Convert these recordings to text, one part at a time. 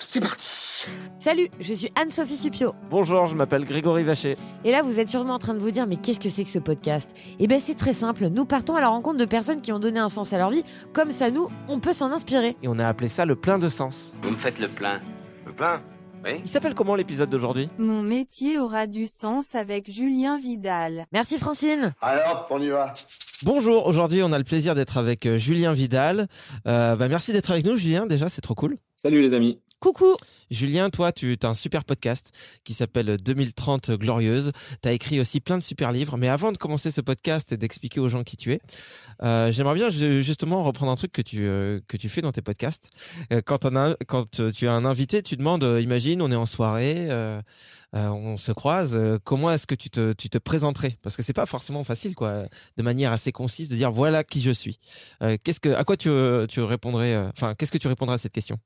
C'est parti Salut, je suis Anne-Sophie Supio. Bonjour, je m'appelle Grégory Vacher. Et là, vous êtes sûrement en train de vous dire, mais qu'est-ce que c'est que ce podcast? Eh bien, c'est très simple. Nous partons à la rencontre de personnes qui ont donné un sens à leur vie. Comme ça, nous, on peut s'en inspirer. Et on a appelé ça le plein de sens. Vous me faites le plein. Le plein? Oui. Il s'appelle comment l'épisode d'aujourd'hui? Mon métier aura du sens avec Julien Vidal. Merci Francine. Alors, on y va. Bonjour, aujourd'hui on a le plaisir d'être avec euh, Julien Vidal. Euh, bah, merci d'être avec nous Julien, déjà c'est trop cool. Salut les amis. Coucou. Julien, toi tu as un super podcast qui s'appelle 2030 Glorieuse. Tu as écrit aussi plein de super livres. Mais avant de commencer ce podcast et d'expliquer aux gens qui tu es, euh, j'aimerais bien ju- justement reprendre un truc que tu, euh, que tu fais dans tes podcasts. Euh, quand, quand tu as un invité, tu demandes, imagine, on est en soirée, on se croise, comment est-ce que tu te, tu te présenterais? Parce que c'est pas forcément facile, quoi, de manière assez concise, de dire voilà qui je suis. Qu'est-ce que, à quoi tu, tu répondrais Enfin, qu'est-ce que tu répondrais à cette question?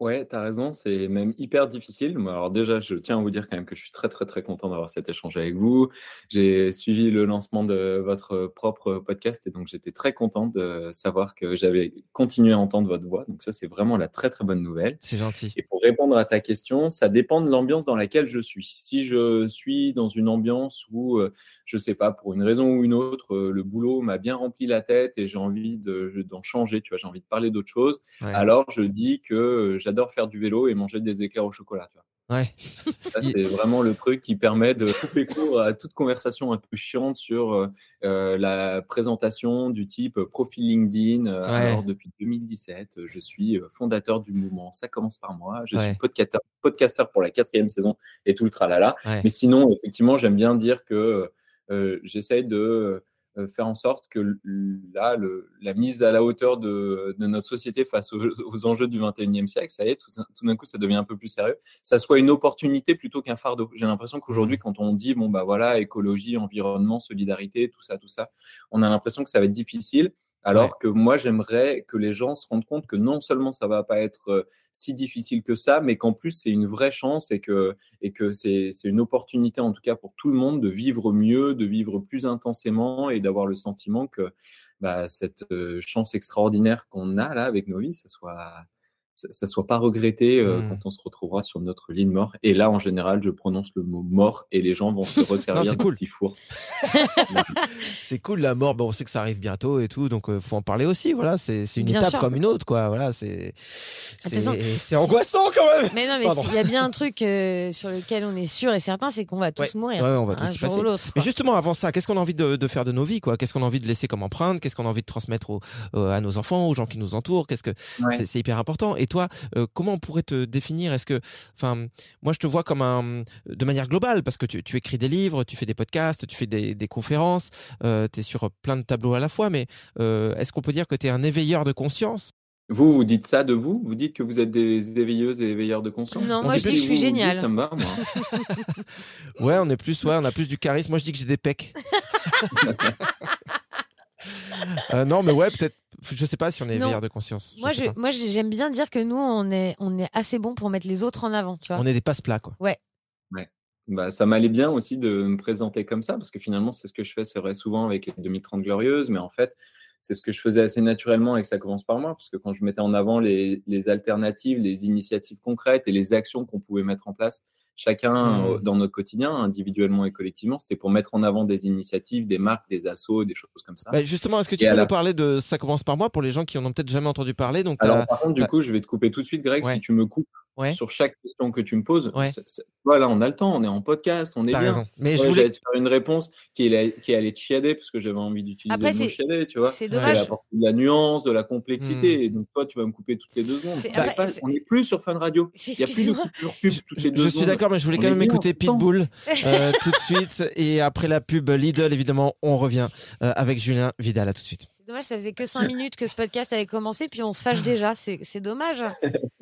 Ouais, t'as raison, c'est même hyper difficile. Moi, alors déjà, je tiens à vous dire quand même que je suis très très très content d'avoir cet échange avec vous. J'ai suivi le lancement de votre propre podcast et donc j'étais très content de savoir que j'avais continué à entendre votre voix. Donc ça, c'est vraiment la très très bonne nouvelle. C'est gentil. Et pour répondre à ta question, ça dépend de l'ambiance dans laquelle je suis. Si je suis dans une ambiance où, euh, je sais pas, pour une raison ou une autre, euh, le boulot m'a bien rempli la tête et j'ai envie de d'en changer, tu vois, j'ai envie de parler d'autre chose, Ouais. alors je dis que euh, j'adore faire du vélo et manger des éclairs au chocolat, tu vois. Ouais. Ça, c'est vraiment le truc qui permet de couper court à toute conversation un peu chiante sur euh, euh, la présentation du type euh, profil LinkedIn. Ouais. Alors, depuis 2017, euh, je suis fondateur du mouvement Ça commence par moi. Je Ouais. suis podcasteur, podcasteur pour la quatrième saison et tout le tralala. Mais sinon, effectivement, j'aime bien dire que euh, j'essaye de faire en sorte que là, le, la mise à la hauteur de, de notre société face aux, aux enjeux du 21e siècle, ça y est, tout, tout d'un coup, ça devient un peu plus sérieux. Ça soit une opportunité plutôt qu'un fardeau. J'ai l'impression qu'aujourd'hui, Mmh. quand on dit, bon, bah voilà, écologie, environnement, solidarité, tout ça, tout ça, on a l'impression que ça va être difficile. Alors que moi, j'aimerais que les gens se rendent compte que non seulement ça va pas être euh, si difficile que ça, mais qu'en plus, c'est une vraie chance et que, et que c'est c'est une opportunité, en tout cas pour tout le monde, de vivre mieux, de vivre plus intensément et d'avoir le sentiment que bah, cette euh, chance extraordinaire qu'on a là avec nos vies, ça soit ça, soit pas regretté euh, Mm. quand on se retrouvera sur notre lit de mort. Et là, en général, je prononce le mot mort et les gens vont se resservir d'un cool. petit four. C'est cool la mort, bon, on sait que ça arrive bientôt et tout, donc euh, faut en parler aussi. Voilà, c'est c'est une Bien étape sûr. comme une autre, quoi. Voilà, c'est c'est angoissant quand même. Mais non, mais s'il y a bien un truc euh, sur lequel on est sûr et certain, c'est qu'on va tous Ouais. mourir. Ouais, on va tous un jour passer. ou l'autre. Mais justement, avant ça, qu'est-ce qu'on a envie de, de faire de nos vies, quoi? Qu'est-ce qu'on a envie de laisser comme empreinte? Qu'est-ce qu'on a envie de transmettre au- euh, à nos enfants, aux gens qui nous entourent? Qu'est-ce que Ouais. c'est hyper important. Et toi, euh, comment on pourrait te définir? Est-ce que, enfin, moi, je te vois comme un, de manière globale, parce que tu, tu écris des livres, tu fais des podcasts, tu fais des, des conférences, euh, tu es sur plein de tableaux à la fois. Mais euh, est-ce qu'on peut dire que tu es un éveilleur de conscience? Vous, vous dites ça de vous? Vous dites que vous êtes des éveilleuses et éveilleurs de conscience? Non, On moi je dis que je suis Vous, vous dites, géniale. Ça me va, moi. Ouais, on est plus, ouais, on a plus du charisme. Moi, je dis que j'ai des pecs. Euh, non, mais ouais, peut-être. Je sais pas si on est veilleur de conscience. Moi, je, moi, j'ai- j'aime bien dire que nous, on est, on est assez bon pour mettre les autres en avant, tu vois. On est des passe-plats, quoi. Bah, ça m'allait bien aussi de me présenter comme ça, parce que finalement, c'est ce que je fais, c'est vrai, souvent avec les 2030 Glorieuses, mais en fait, c'est ce que je faisais assez naturellement et que ça commence par moi, parce que quand je mettais en avant les, les alternatives, les initiatives concrètes et les actions qu'on pouvait mettre en place, chacun Mmh. euh, dans notre quotidien, individuellement et collectivement, c'était pour mettre en avant des initiatives, des marques, des assos, des choses comme ça. Bah, justement, est-ce que tu Et peux la- nous parler de Ça commence par moi pour les gens qui en ont peut-être jamais entendu parler? Donc Alors, par contre, du coup, je vais te couper tout de suite, Greg, Ouais. si tu me coupes Ouais. sur chaque question que tu me poses. Ouais. Voilà, on a le temps, on est en podcast, on est bien. raison. Mais je voulais. Faire une réponse qui est, qui est allée te chiader parce que j'avais envie d'utiliser le mot chiader, tu vois. C'est dommage. apporter de la nuance, de la complexité. Et donc, toi, tu vas me couper toutes les deux secondes. On est après, pas- c'est- on n'est plus sur Fun Radio. Il n'y a plus de coupure pub toutes les deux Je suis secondes. d'accord, mais je voulais On quand même écouter. Pitbull euh, tout de suite. Et après la pub Lidl, évidemment, on revient euh, avec Julien Vidal. À tout de suite. C'est dommage, ça faisait que 5 minutes que ce podcast avait commencé, puis on se fâche déjà. C'est c'est dommage.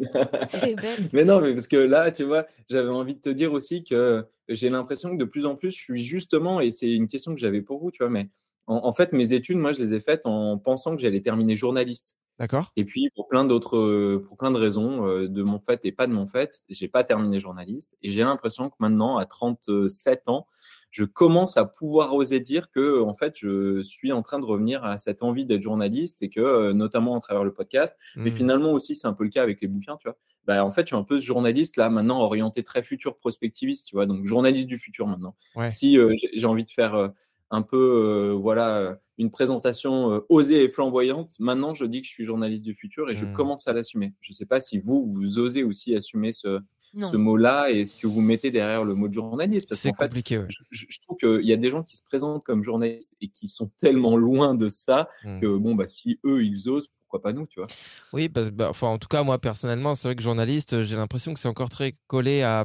C'est bête. Mais non, mais parce que là, tu vois, j'avais envie de te dire aussi que j'ai l'impression que de plus en plus, je suis justement, et c'est une question que j'avais pour vous, tu vois, mais en, en fait, mes études, moi, je les ai faites en pensant que j'allais terminer journaliste. D'accord Et puis, pour plein d'autres, euh, pour plein de raisons, euh, de mon fait et pas de mon fait, j'ai pas terminé journaliste. Et j'ai l'impression que maintenant, à 37 ans, je commence à pouvoir oser dire que, en fait, je suis en train de revenir à cette envie d'être journaliste et que, euh, notamment à travers le podcast, mais Hmm. finalement aussi, c'est un peu le cas avec les bouquins, tu vois. Bah, en fait, je suis un peu ce journaliste là maintenant orienté très futur prospectiviste, tu vois. Donc journaliste du futur maintenant. Ouais. Si euh, j'ai envie de faire euh, un peu, euh, voilà, euh, une présentation euh, osée et flamboyante, maintenant je dis que je suis journaliste du futur et je Mm. commence à l'assumer. Je sais pas si vous vous osez aussi assumer ce, ce mot-là et ce que vous mettez derrière le mot de journaliste. C'est fait, compliqué. ouais. je, je- je trouve qu'il y a des gens qui se présentent comme journalistes et qui sont tellement loin de ça Hmm. que bon bah si eux ils osent, pourquoi pas nous, tu vois. Oui, parce, bah, enfin, en tout cas, moi personnellement, c'est vrai que journaliste, euh, j'ai l'impression que c'est encore très collé à,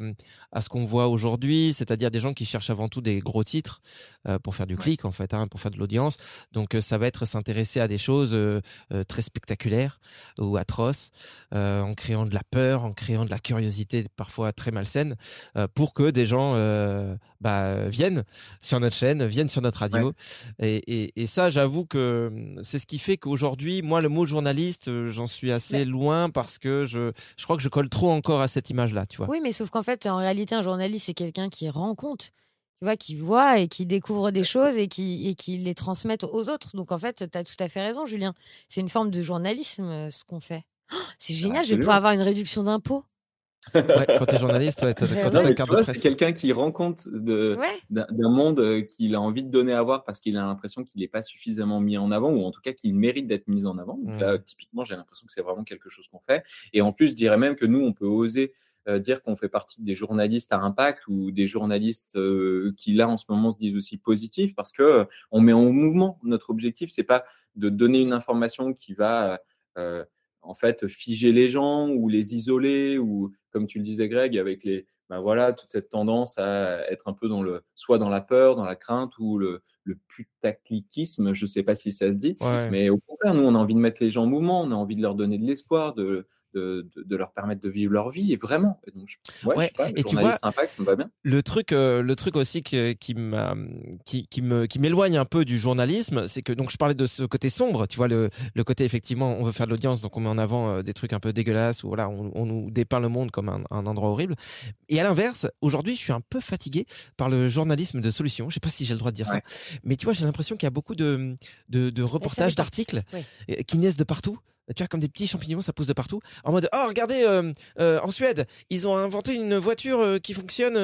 à ce qu'on voit aujourd'hui, c'est-à-dire des gens qui cherchent avant tout des gros titres euh, pour faire du clic, en fait, hein, pour faire de l'audience. Donc, euh, ça va être s'intéresser à des choses euh, très spectaculaires ou atroces, euh, en créant de la peur, en créant de la curiosité parfois très malsaine, pour que des gens bah, viennent sur notre chaîne, viennent sur notre radio. Et, et, et ça, j'avoue que hum, c'est ce qui fait qu'aujourd'hui, moi, le mot journaliste, euh, j'en suis assez Mais- loin parce que je, je crois que je colle trop encore à cette image-là, tu vois. Oui, mais sauf qu'en fait, en réalité, un journaliste, c'est quelqu'un qui rend compte, tu vois, qui voit et qui découvre des choses et qui, et qui les transmet aux autres. Donc, en fait, tu as tout à fait raison, Julien. C'est une forme de journalisme, euh, ce qu'on fait. Oh, c'est génial, je vais pouvoir avoir une réduction d'impôts. Ouais, quand t'es journaliste, ouais, t'as, quand tu c'est quelqu'un qui rend compte d'un monde euh, qu'il a envie de donner à voir parce qu'il a l'impression qu'il n'est pas suffisamment mis en avant ou en tout cas qu'il mérite d'être mis en avant. Donc Mm. là, typiquement, j'ai l'impression que c'est vraiment quelque chose qu'on fait. Et en plus, je dirais même que nous, on peut oser euh, dire qu'on fait partie des journalistes à impact ou des journalistes euh, qui là en ce moment se disent aussi positifs parce que euh, on met en mouvement. Notre objectif, c'est pas de donner une information qui va euh, en fait figer les gens ou les isoler ou comme tu le disais Greg avec les ben voilà toute cette tendance à être un peu dans le soit dans la peur, dans la crainte ou le le putacliquisme, je sais pas si ça se dit, Ouais. mais au contraire, nous on a envie de mettre les gens en mouvement, on a envie de leur donner de l'espoir, de de, de, de leur permettre de vivre leur vie et vraiment. Et donc, je, ouais, Ouais, je sais pas, et tu vois- impact, ça me va bien. Le truc, euh, le truc aussi que- qui m'a, qui, qui me, qui m'éloigne un peu du journalisme, c'est que donc je parlais de ce côté sombre, tu vois le, le côté effectivement, on veut faire de l'audience, donc on met en avant euh, des trucs un peu dégueulasses ou voilà, on, on nous dépeint le monde comme un, un endroit horrible. Et à l'inverse, aujourd'hui, je suis un peu fatigué par le journalisme de solution. Je sais pas si j'ai le droit de dire Ouais. ça, mais tu vois, j'ai l'impression qu'il y a beaucoup de, de, de reportages, d'articles euh, qui naissent de partout. Tu vois, comme des petits champignons, ça pousse de partout. En mode, oh, regardez, euh, euh, en Suède, ils ont inventé une voiture euh, qui fonctionne,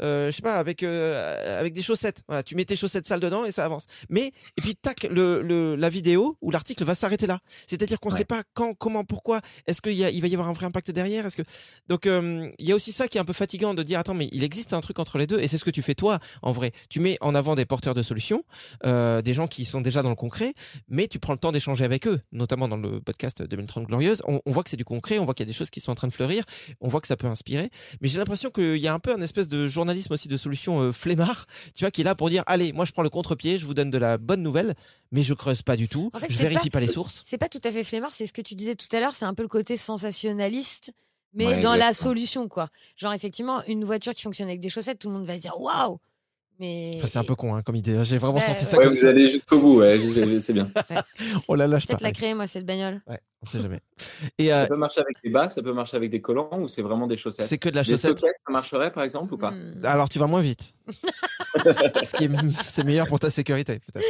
je sais pas, avec avec des chaussettes. Voilà, tu mets tes chaussettes sales dedans et ça avance. Mais et puis tac, le, le la vidéo ou l'article va s'arrêter là. C'est-à-dire qu'on ne Ouais. sait pas quand, comment, pourquoi. Est-ce qu'il il va y avoir un vrai impact derrière? Est-ce que donc il y a aussi ça qui est un peu fatigant de dire attends mais il existe un truc entre les deux et c'est ce que tu fais toi en vrai. Tu mets en avant des porteurs de solutions, des gens qui sont déjà dans le concret, mais tu prends le temps d'échanger avec eux, notamment dans le podcast 2030 glorieuse. On, on voit que c'est du concret, on voit qu'il y a des choses qui sont en train de fleurir, on voit que ça peut inspirer. Mais j'ai l'impression qu'il y a un peu un espèce de journalisme aussi de solution euh, flemmard, tu vois, qui est là pour dire allez, moi je prends le contre-pied, je vous donne de la bonne nouvelle, mais je creuse pas du tout, En fait, je vérifie pas- pas... les sources. C'est pas tout à fait flemmard, c'est ce que tu disais tout à l'heure, c'est un peu le côté sensationnaliste, mais Ouais, dans la solution, quoi. Genre, effectivement, une voiture qui fonctionne avec des chaussettes, tout le monde va se dire waouh! Mais Enfin, c'est un peu con hein, comme idée. J'ai vraiment Bah, senti ça Ouais, comme vous ça. allez jusqu'au bout, ouais, c'est c'est bien. On la lâche pas. peut-être la créer, moi, cette bagnole. Ouais, on sait jamais. Et euh, Ça peut marcher avec des bas, ça peut marcher avec des collants ou c'est vraiment des chaussettes? C'est que de la Des chaussette. ça marcherait par exemple ou pas? Hmm. Alors tu vas moins vite. Ce qui est, c'est meilleur pour ta sécurité peut-être.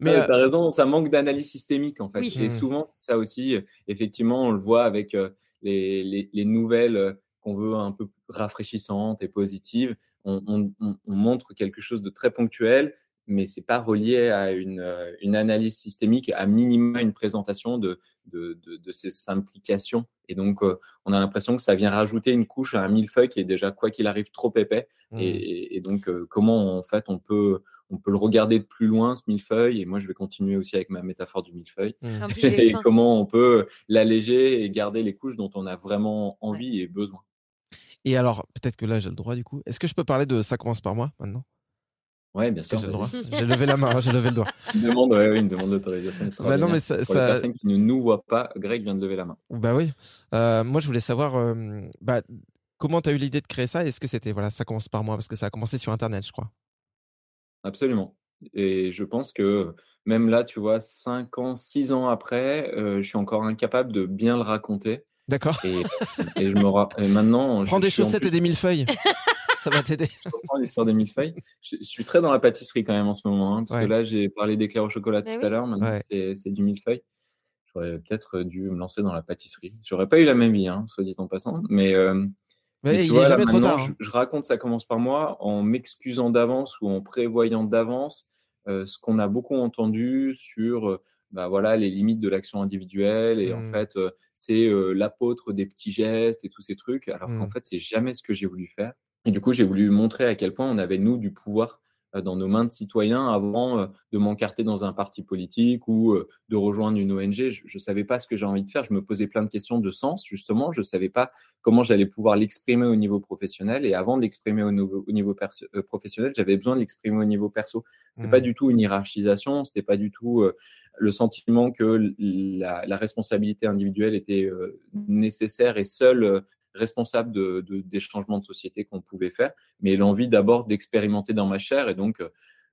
Mais Mais euh, tu as raison, ça manque d'analyse systémique en fait. Oui. Et Mm. souvent, ça aussi, euh, effectivement, on le voit avec euh, les, les, les nouvelles euh, qu'on veut un peu rafraîchissantes et positives. On, on, on- on montre quelque chose de très ponctuel, mais c'est pas relié à une, euh, une analyse systémique, à minima une présentation de, de, de, de ces implications. Et donc, euh, on a l'impression que ça vient rajouter une couche à un millefeuille qui est déjà, quoi qu'il arrive, trop épais. hmm. Et, donc, euh, comment en fait on peut, on peut le regarder de plus loin, ce millefeuille Et moi, je vais continuer aussi avec ma métaphore du millefeuille. j'ai Et comment on peut l'alléger et garder les couches dont on a vraiment envie et besoin. Et alors peut-être que là j'ai le droit du coup. Est-ce que je peux parler de ça commence par moi maintenant? Ouais, bien sûr. j'ai le droit. J'ai levé la main, j'ai levé le doigt. Une demande, ouais, ouais, une demande d'autorisation Bah non, mais ça- Pour ça- les personnes qui ne nous voient pas, Greg vient de lever la main. Bah oui. Euh, moi je voulais savoir euh, bah, comment tu as eu l'idée de créer ça. Est-ce que c'était voilà ça commence par moi parce que ça a commencé sur internet je crois. Absolument. Et je pense que même là, tu vois, 5 ans, 6 ans après, euh, je suis encore incapable de bien le raconter. D'accord. Et, et je me ra- et maintenant, Prends je des chaussettes plus- et des millefeuilles. ça va t'aider. je l'histoire des millefeuilles. Je, je suis très dans la pâtisserie quand même en ce moment, hein, parce Ouais. que là, j'ai parlé d'éclairs au chocolat Mais tout oui. à l'heure. Maintenant, Ouais. c'est, c'est du millefeuille. J'aurais peut-être dû me lancer dans la pâtisserie. J'aurais pas eu la même vie, hein, soit dit en passant. Mais, euh, Mais tu il vois, est là, jamais trop maintenant, tard. hein. Je, je raconte, ça commence par moi, en m'excusant d'avance ou en prévoyant d'avance euh, ce qu'on a beaucoup entendu sur euh, bah, voilà, les limites de l'action individuelle. Et en Mm. fait, euh, c'est euh, l'apôtre des petits gestes et tous ces trucs. Alors qu'en fait, c'est jamais ce que j'ai voulu faire. Et du coup, j'ai voulu montrer à quel point on avait, nous, du pouvoir dans nos mains de citoyens avant euh, de m'encarter dans un parti politique ou euh, de rejoindre une ONG. Je ne savais pas ce que j'ai envie de faire. Je me posais plein de questions de sens, justement. Je ne savais pas comment j'allais pouvoir l'exprimer au niveau professionnel. Et avant de l'exprimer au niveau, au niveau perso- euh, professionnel, j'avais besoin de l'exprimer au niveau perso. C'était Mhm. pas du tout une hiérarchisation. C'était pas du tout euh, le sentiment que la, la responsabilité individuelle était euh, nécessaire et seule euh, responsable de, de- des changements de société qu'on pouvait faire, mais l'envie d'abord d'expérimenter dans ma chair. Et donc, euh,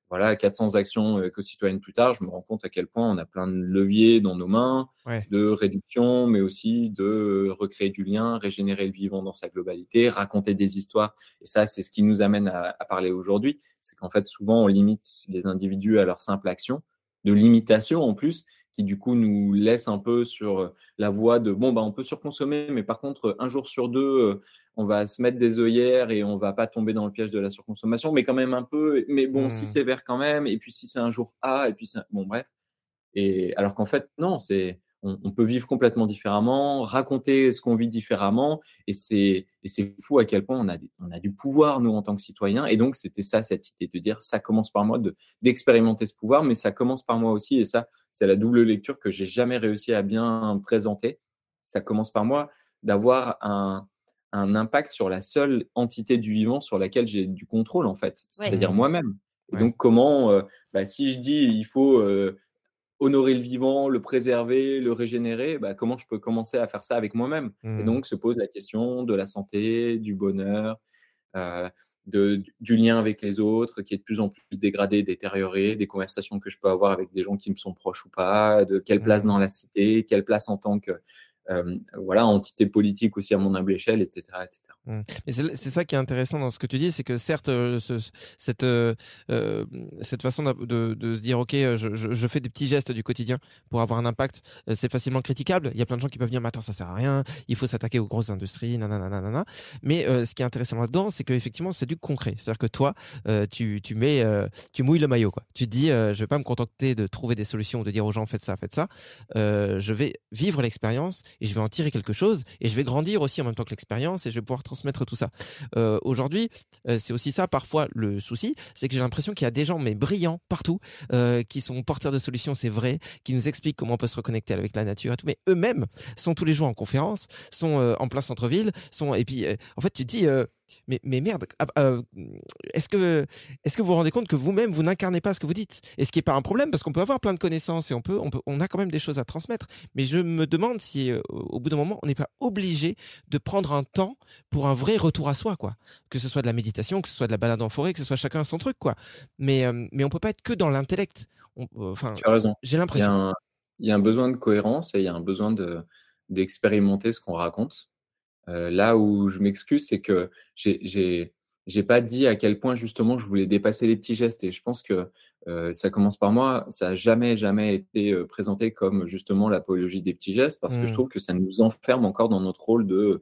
voilà, 400 actions euh, éco-citoyennes plus tard, je me rends compte à quel point on a plein de leviers dans nos mains, Ouais. de réduction, mais aussi de euh, recréer du lien, régénérer le vivant dans sa globalité, raconter des histoires. Et ça, c'est ce qui nous amène à, à parler aujourd'hui. C'est qu'en fait, souvent, on limite les individus à leur simple action, de limitation en plus, qui du coup nous laisse un peu sur euh, la voie de bon, bah, on peut surconsommer, mais par contre, un jour sur deux, euh, on va se mettre des œillères et on va pas tomber dans le piège de la surconsommation, mais quand même un peu. Mais bon, si c'est vert quand même, et puis si c'est un jour A, et puis c'est- bon, bref. Et alors qu'en fait, non, c'est on, on peut vivre complètement différemment, raconter ce qu'on vit différemment, et c'est et c'est fou à quel point on a des- on a du pouvoir nous en tant que citoyens. Et donc c'était ça cette idée de dire ça commence par moi de d'expérimenter ce pouvoir, mais ça commence par moi aussi. Et ça c'est la double lecture que j'ai jamais réussi à bien présenter. Ça commence par moi d'avoir un un impact sur la seule entité du vivant sur laquelle j'ai du contrôle en fait, Ouais. c'est-à-dire moi-même. Et Ouais. donc comment, euh, bah, si je dis il faut euh, honorer le vivant, le préserver, le régénérer, bah, comment je peux commencer à faire ça avec moi-même? Et Hmm. donc se pose la question de la santé, du bonheur, euh, de, du lien avec les autres qui est de plus en plus dégradé, détérioré, des conversations que je peux avoir avec des gens qui me sont proches ou pas, de quelle place Mhm. dans la cité, quelle place en tant que euh, voilà entité politique aussi à mon humble échelle, etc., etc. Mm. Et c'est ça qui est intéressant dans ce que tu dis, c'est que certes, euh, ce- ce- cette, euh, euh, cette façon de, se dire, OK, je, je- fais des petits gestes du quotidien pour avoir un impact, c'est facilement critiquable. Il y a plein de gens qui peuvent dire, mais attends, ça sert à rien, il faut s'attaquer aux grosses industries, nanana, nanana. Mais ce qui est intéressant là-dedans, c'est qu'effectivement, c'est du concret. C'est-à-dire que toi, tu, tu mets, tu mouilles le maillot, quoi. Tu dis, je vais pas me contenter de trouver des solutions, de dire aux gens, faites ça, faites ça. Je vais vivre l'expérience et je vais en tirer quelque chose et je vais grandir aussi en même temps que l'expérience et je vais pouvoir transmettre tout ça. Euh, Aujourd'hui, euh, c'est aussi ça parfois le souci, c'est que j'ai l'impression qu'il y a des gens mais brillants partout euh, qui sont porteurs de solutions, c'est vrai, qui nous expliquent comment on peut se reconnecter avec la nature et tout, mais eux-mêmes sont tous les jours en conférence, sont en plein centre-ville, sont et puis en fait tu te dis mais, mais merde, ah, euh, est-ce que, vous vous rendez compte que vous-même, vous, n'incarnez pas ce que vous dites? Et ce qui n'est pas un problème, parce qu'on peut avoir plein de connaissances et on, peut, on, peut, on a quand même des choses à transmettre. Mais je me demande si, euh, au bout d'un moment, on n'est pas obligé de prendre un temps pour un vrai retour à soi, quoi. Que ce soit de la méditation, que ce soit de la balade en forêt, que ce soit chacun son truc, quoi. Mais, euh, mais on peut pas être que dans l'intellect. Enfin, tu as raison. J'ai l'impression. Il y a un besoin de cohérence et il y a un besoin de d'expérimenter ce qu'on raconte. Euh, là où je m'excuse, c'est que j'ai j'ai pas dit à quel point justement je voulais dépasser les petits gestes et je pense que euh, ça commence par moi. Ça a jamais jamais été euh, présenté comme justement l'apologie des petits gestes parce que je mmh. trouve que ça nous enferme encore dans notre rôle de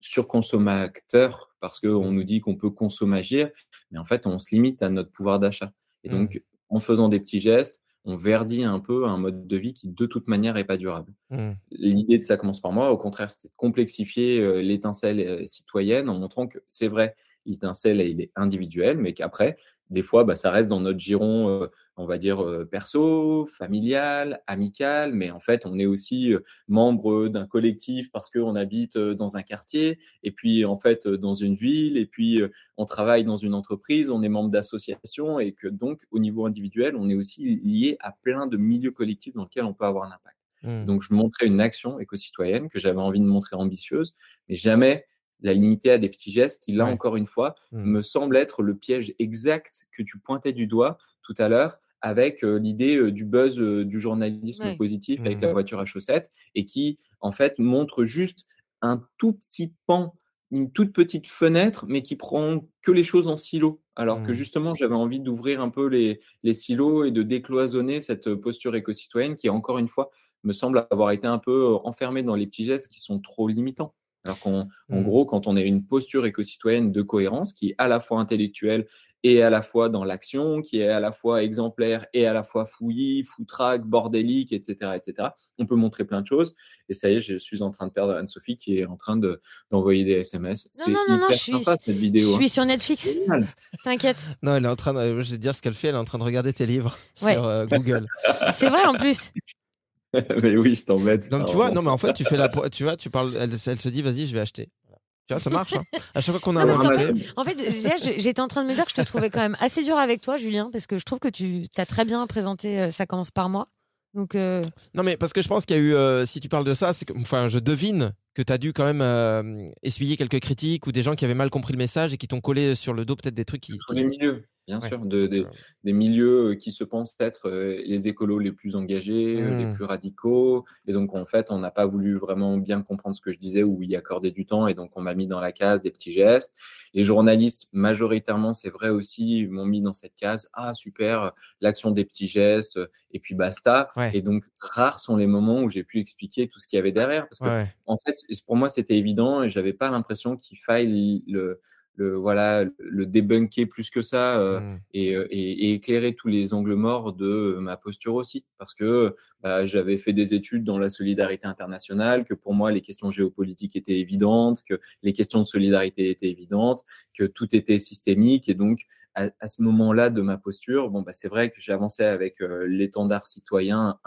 surconsommateur parce qu'on nous dit qu'on peut consommer agir, mais en fait on se limite à notre pouvoir d'achat. Et donc mmh. en faisant des petits gestes, on verdit un peu un mode de vie qui de toute manière n'est pas durable. Mmh. L'idée de ça commence par moi, au contraire, c'est de complexifier euh, l'étincelle euh, citoyenne en montrant que c'est vrai, l'étincelle il est individuel, mais qu'après, des fois, bah, ça reste dans notre giron, euh, on va dire, euh, perso, familial, amical, mais en fait, on est aussi euh, membre d'un collectif parce qu'on habite dans un quartier, et puis en fait, dans une ville, et puis on travaille dans une entreprise, on est membre d'associations, et que donc, au niveau individuel, on est aussi lié à plein de milieux collectifs dans lesquels on peut avoir un impact. Mmh. Donc, je montrais une action éco-citoyenne que j'avais envie de montrer ambitieuse, mais jamais la limiter à des petits gestes qui, là encore une fois, mmh. me semble être le piège exact que tu pointais du doigt tout à l'heure avec euh, l'idée euh, du buzz euh, du journalisme positif avec la mmh. voiture à chaussettes et qui, en fait, montre juste un tout petit pan, une toute petite fenêtre, mais qui prend que les choses en silo. Alors que mmh. justement, j'avais envie d'ouvrir un peu les, les silos et de décloisonner cette posture éco-citoyenne qui, encore une fois, me semble avoir été un peu enfermée dans les petits gestes qui sont trop limitants. Alors qu'en mmh. gros, quand on a une posture éco-citoyenne de cohérence qui est à la fois intellectuelle et à la fois dans l'action, qui est à la fois exemplaire et à la fois fouillis, foutraque, bordélique, etc., etc. On peut montrer plein de choses. Et ça y est, je suis en train de perdre Anne-Sophie qui est en train d'envoyer des SMS. C'est hyper sympa cette vidéo. Je suis hein. sur Netflix. T'inquiète. Non, elle est en train de, je vais dire ce qu'elle fait. Elle est en train de regarder tes livres sur euh, Google. C'est vrai en plus. mais oui, je t'embête. Donc, tu vois, non, mais en fait, tu fais la, tu vois, tu parles, elle, se dit, vas-y, je vais acheter. Tu vois, ça marche. Hein. À chaque fois qu'on a un En fait, j'étais en train de me dire que je te trouvais quand même assez dur avec toi, Julien, parce que je trouve que tu as très bien présenté euh, Ça commence par moi. Donc euh, Non, mais parce que je pense qu'il y a eu, euh, si tu parles de ça, que, enfin, je devine que tu as dû quand même essuyer quelques critiques ou des gens qui avaient mal compris le message et qui t'ont collé sur le dos peut-être des trucs qui. Sur les milieux bien sûr, de, des milieux qui se pensent être les écolos les plus engagés, les mmh. plus radicaux. Et donc, en fait, on n'a pas voulu vraiment bien comprendre ce que je disais ou y accorder du temps. Et donc, on m'a mis dans la case des petits gestes. Les journalistes, majoritairement, c'est vrai aussi, m'ont mis dans cette case. Ah, super, l'action des petits gestes, et puis basta. Et donc, rares sont les moments où j'ai pu expliquer tout ce qu'il y avait derrière. Parce que, en fait, pour moi, c'était évident et j'avais pas l'impression qu'il faille le le voilà le débunker plus que ça euh, mmh. euh, et, et, éclairer tous les angles morts de ma posture aussi parce que bah, j'avais fait des études dans la solidarité internationale que pour moi les questions géopolitiques étaient évidentes que les questions de solidarité étaient évidentes que tout était systémique et donc à, ce moment-là de ma posture, bon, bah, c'est vrai que j'avançais avec euh, l'étendard citoyen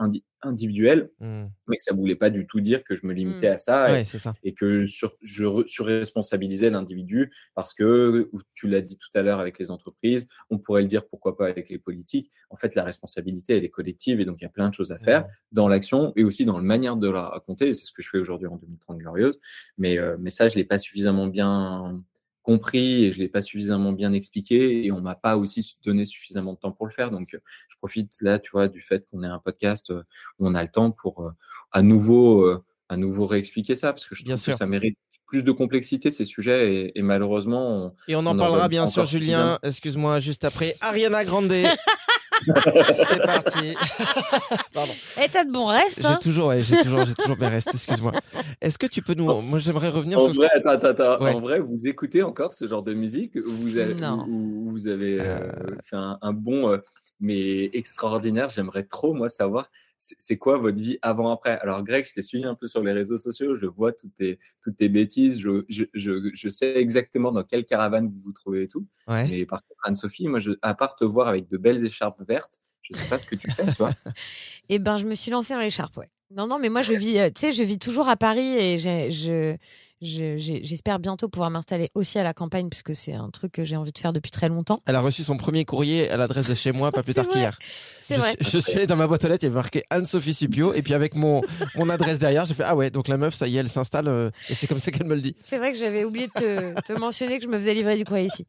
individuel, mmh. mais que ça voulait pas du tout dire que je me limitais mmh. à ça, et, ça et, que sur, je surresponsabilisais l'individu parce que, tu l'as dit tout à l'heure avec les entreprises, on pourrait le dire pourquoi pas avec les politiques. En fait, la responsabilité, elle est collective et donc il y a plein de choses à faire dans l'action et aussi dans la manière de la raconter. C'est ce que je fais aujourd'hui en 2030 Glorieuse. Mais, euh, mais ça, je l'ai pas suffisamment bien compris et je l'ai pas suffisamment bien expliqué et on m'a pas aussi donné suffisamment de temps pour le faire. Donc, je profite là, tu vois, du fait qu'on ait un podcast euh, où on a le temps pour euh, à nouveau, euh, à nouveau réexpliquer ça parce que je trouve que ça mérite plus de complexité ces sujets et, malheureusement. et on en parlera bien sûr, Julien. Excuse-moi, juste après Ariana Grande. C'est parti. Pardon. Et t'as de bons restes. J'ai hein toujours, j'ai toujours, j'ai toujours mes restes. Excuse-moi. Est-ce que tu peux nous, moi j'aimerais revenir en sur. Vrai, attends, attends, En vrai, vous écoutez encore ce genre de musique Vous avez, vous avez euh, fait un, bon, euh, mais extraordinaire. J'aimerais trop moi savoir c'est quoi votre vie avant-après? Alors, Greg, je t'ai suivi un peu sur les réseaux sociaux, je vois toutes tes, toutes tes bêtises, je, je, je, je sais exactement dans quelle caravane vous vous trouvez et tout. Mais par contre, Anne-Sophie, moi, je, à part te voir avec de belles écharpes vertes, je ne sais pas ce que tu fais, tu vois. eh ben, je me suis lancée dans l'écharpe, ouais. Non, non, mais moi, je vis, euh, tu sais, je vis toujours à Paris et je, je- j'espère bientôt pouvoir m'installer aussi à la campagne, puisque c'est un truc que j'ai envie de faire depuis très longtemps. Elle a reçu son premier courrier à l'adresse de chez moi, pas plus tard qu'hier. C'est Je, vrai. suis- je suis allé dans ma boîte aux lettres, il y avait marqué Anne-Sophie Supio, et puis avec mon, mon adresse derrière, j'ai fait Ah ouais, donc la meuf, ça y est, elle s'installe, euh, et c'est comme ça qu'elle me le dit. C'est vrai que j'avais oublié de te, te mentionner que je me faisais livrer du courrier ici.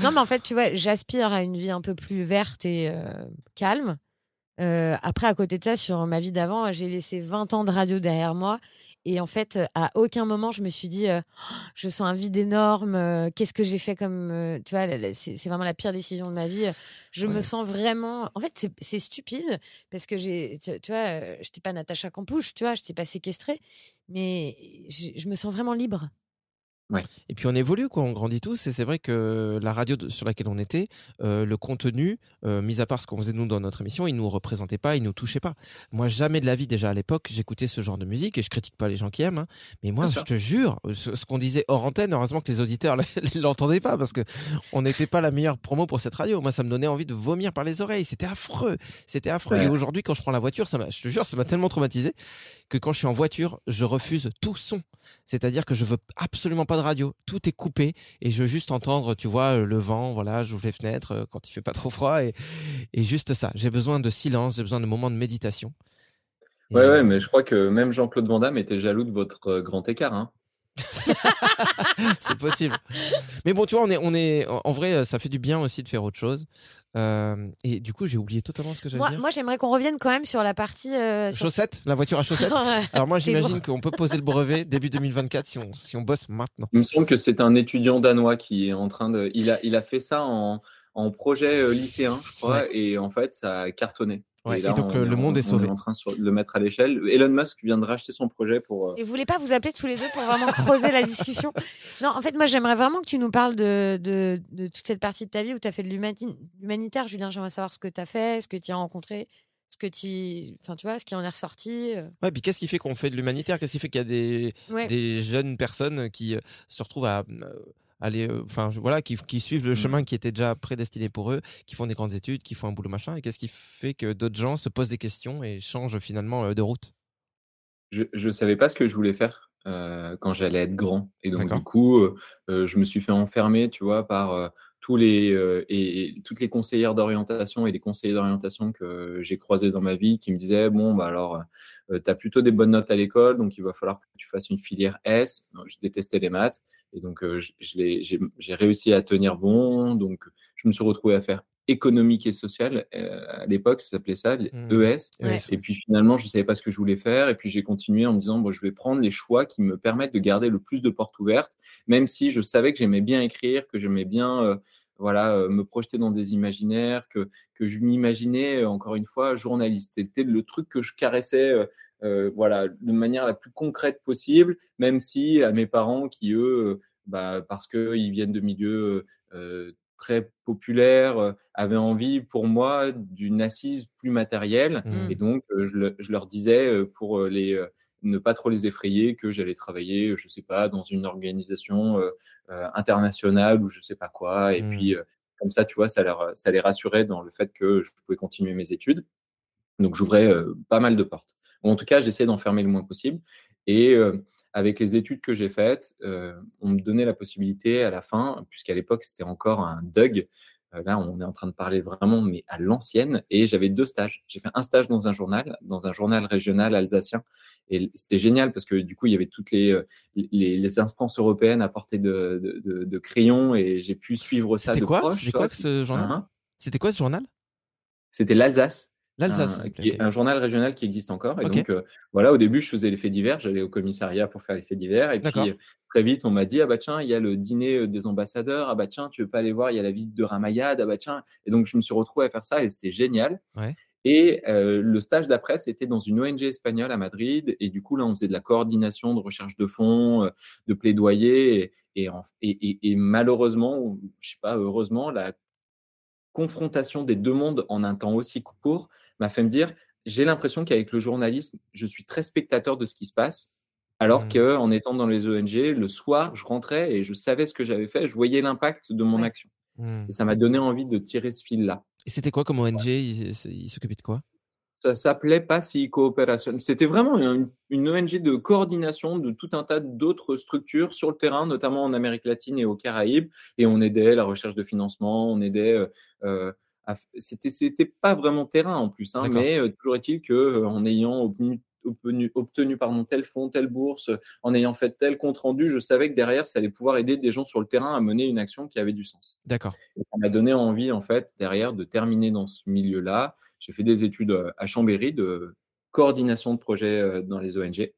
Non, mais en fait, tu vois, j'aspire à une vie un peu plus verte et euh, calme. Euh, après, à côté de ça, sur ma vie d'avant, j'ai laissé 20 ans de radio derrière moi. Et en fait, euh, à aucun moment, je me suis dit, euh, je sens un vide énorme. euh, Qu'est-ce que j'ai fait comme. euh, tu vois, c'est vraiment la pire décision de ma vie. Je me sens vraiment. En fait, c'est- stupide parce que j'ai. Tu, tu vois, je n'étais pas Natacha Campouche, tu vois, je n'étais pas séquestrée. Mais je, je me sens vraiment libre. Et puis on évolue, quoi, on grandit tous. Et c'est vrai que la radio sur laquelle on était, euh, le contenu, euh, mis à part ce qu'on faisait nous dans notre émission, il nous représentait pas, il nous touchait pas. Moi, jamais de la vie, déjà à l'époque, j'écoutais ce genre de musique et je critique pas les gens qui aiment. hein. mais moi, Bien je sûr. te jure, ce, ce qu'on disait hors antenne, heureusement que les auditeurs l'entendaient pas parce que on n'était pas la meilleure promo pour cette radio. Moi, ça me donnait envie de vomir par les oreilles. C'était affreux. C'était affreux. Ouais. Et aujourd'hui, quand je prends la voiture, ça je te jure, ça m'a tellement traumatisé que quand je suis en voiture, je refuse tout son. C'est-à-dire que je veux absolument pas de radio. Tout est coupé et je veux juste entendre, tu vois, le vent. Voilà, j'ouvre les fenêtres euh, quand il fait pas trop froid et, et juste ça. J'ai besoin de silence, j'ai besoin de moments de méditation. Ouais, euh, ouais, mais je crois que même Jean-Claude Van Damme était jaloux de votre euh, grand écart. Hein. c'est possible. Mais bon, tu vois, on est, on est, en vrai, ça fait du bien aussi de faire autre chose. Euh, et du coup, j'ai oublié totalement ce que j'allais Moi, dire. moi j'aimerais qu'on revienne quand même sur la partie. euh, sur- Chaussettes, la voiture à chaussettes. Alors moi, j'imagine bon. qu'on peut poser le brevet début 2024 si on, si on bosse maintenant. Il me semble que c'est un étudiant danois qui est en train de. Il a, il a fait ça en, en projet euh, lycéen, je crois, et en fait, ça a cartonné. Ouais, là, et donc, on euh, le monde est on sauvé. en train sur- de le mettre à l'échelle. Elon Musk vient de racheter son projet pour. euh, Et vous voulez pas vous appeler tous les deux pour vraiment creuser la discussion? Non, en fait, moi, j'aimerais vraiment que tu nous parles de, de, de toute cette partie de ta vie où tu as fait de l'humani- l'humanitaire. Julien, j'aimerais savoir ce que tu as fait, ce que tu as rencontré, ce que tu. Enfin, tu vois, ce qui en est ressorti. euh. Ouais, puis qu'est-ce qui fait qu'on fait de l'humanitaire? Qu'est-ce qui fait qu'il y a des, Ouais. des jeunes personnes qui euh, se retrouvent à euh, aller, euh, enfin voilà, qui, qui suivent le Mm. chemin qui était déjà prédestiné pour eux, qui font des grandes études, qui font un boulot machin, et qu'est-ce qui fait que d'autres gens se posent des questions et changent finalement euh, de route? Je ne savais pas ce que je voulais faire euh, quand j'allais être grand. Et donc, du coup, euh, je me suis fait enfermer, tu vois, par tous les, euh, et, toutes les conseillères d'orientation et les conseillers d'orientation que j'ai croisés dans ma vie qui me disaient, bon, bah alors, tu as plutôt des bonnes notes à l'école, donc il va falloir que tu fasses une filière S. Je détestais les maths. Et donc, euh, j'ai réussi à tenir bon. Donc, je me suis retrouvé à faire économique et social. Euh, à l'époque, ça s'appelait ça, les Mmh. ES. Ouais. Et puis finalement, je savais pas ce que je voulais faire. Et puis j'ai continué en me disant, bon, je vais prendre les choix qui me permettent de garder le plus de portes ouvertes, même si je savais que j'aimais bien écrire, que j'aimais bien, euh, voilà, euh, me projeter dans des imaginaires, que que je m'imaginais euh, encore une fois journaliste. C'était le truc que je caressais, euh, euh, voilà, de manière la plus concrète possible, même si à mes parents qui eux, bah, parce que ils viennent de milieux euh, très populaires, euh, avaient envie pour moi d'une assise plus matérielle. Mmh. Et donc, euh, je, le- je leur disais euh, pour les ne pas trop les effrayer que j'allais travailler, je sais pas, dans une organisation euh, euh, internationale ou je sais pas quoi. Et Mm. puis, euh, comme ça, tu vois, ça, leur, ça les rassurait dans le fait que je pouvais continuer mes études. Donc, j'ouvrais pas mal de portes. Ou en tout cas, j'essayais d'en fermer le moins possible. Et avec les études que j'ai faites, euh, on me donnait la possibilité à la fin, puisqu'à l'époque, c'était encore un DUG. Euh, là, on est en train de parler vraiment, mais à l'ancienne. Et j'avais deux stages. J'ai fait un stage dans un journal, dans un journal régional alsacien. Et c'était génial parce que du coup, il y avait toutes les, euh, les, les instances européennes à portée de, de, de, de crayon et j'ai pu suivre ça C'était de quoi? proche. C'était ce journal? Hein? C'était quoi ce journal? C'était l'Alsace. L'Alsace. un, un journal régional qui existe encore. Et donc, euh, voilà, au début, je faisais les faits divers. J'allais au commissariat pour faire les faits divers. Et puis, très vite, on m'a dit, ah bah tiens, il y a le dîner euh, des ambassadeurs. Ah bah tiens, tu veux pas aller voir, il y a la visite de Ramayad. Ah bah tiens. Et donc, je me suis retrouvé à faire ça et c'était génial. Ouais. Et euh, le stage d'après, c'était dans une ONG espagnole à Madrid. Et du coup, là, on faisait de la coordination, de recherche de fonds, de plaidoyer. Et, et, en- et, et- et malheureusement, ou je sais pas, heureusement, la confrontation des deux mondes en un temps aussi court m'a fait me dire, j'ai l'impression qu'avec le journalisme, je suis très spectateur de ce qui se passe. Alors Mhm. que en étant dans les ONG, le soir, je rentrais et je savais ce que j'avais fait, je voyais l'impact de mon Ouais. action. Hmm. Et ça m'a donné envie de tirer ce fil-là. Et c'était quoi comme ONG Il, il s'occupait de quoi? Ça s'appelait pas si coopération. C'était vraiment une, une, ONG de coordination de tout un tas d'autres structures sur le terrain, notamment en Amérique latine et aux Caraïbes. Et on aidait la recherche de financement, on aidait. Euh, euh c'était c'était pas vraiment terrain en plus, hein, mais euh, toujours est-il que euh, en ayant obtenu obtenu, obtenu pardon, tel fonds, telle bourse, en ayant fait tel compte rendu, je savais que derrière, ça allait pouvoir aider des gens sur le terrain à mener une action qui avait du sens. D'accord. Ça m'a donné envie, en fait, derrière, de terminer dans ce milieu-là. J'ai fait des études euh, à Chambéry de coordination de projets euh, dans les ONG.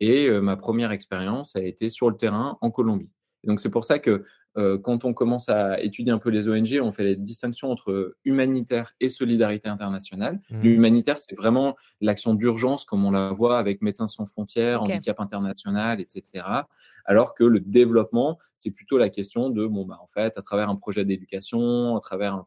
Et euh, ma première expérience a été sur le terrain en Colombie. Et donc c'est pour ça que quand on commence à étudier un peu les ONG, on fait la distinction entre humanitaire et solidarité internationale. Mmh. L'humanitaire, c'est vraiment l'action d'urgence, comme on la voit avec Médecins sans frontières, okay. Handicap international, etc. Alors que le développement, c'est plutôt la question de, bon, bah, en fait, à travers un projet d'éducation, à travers un,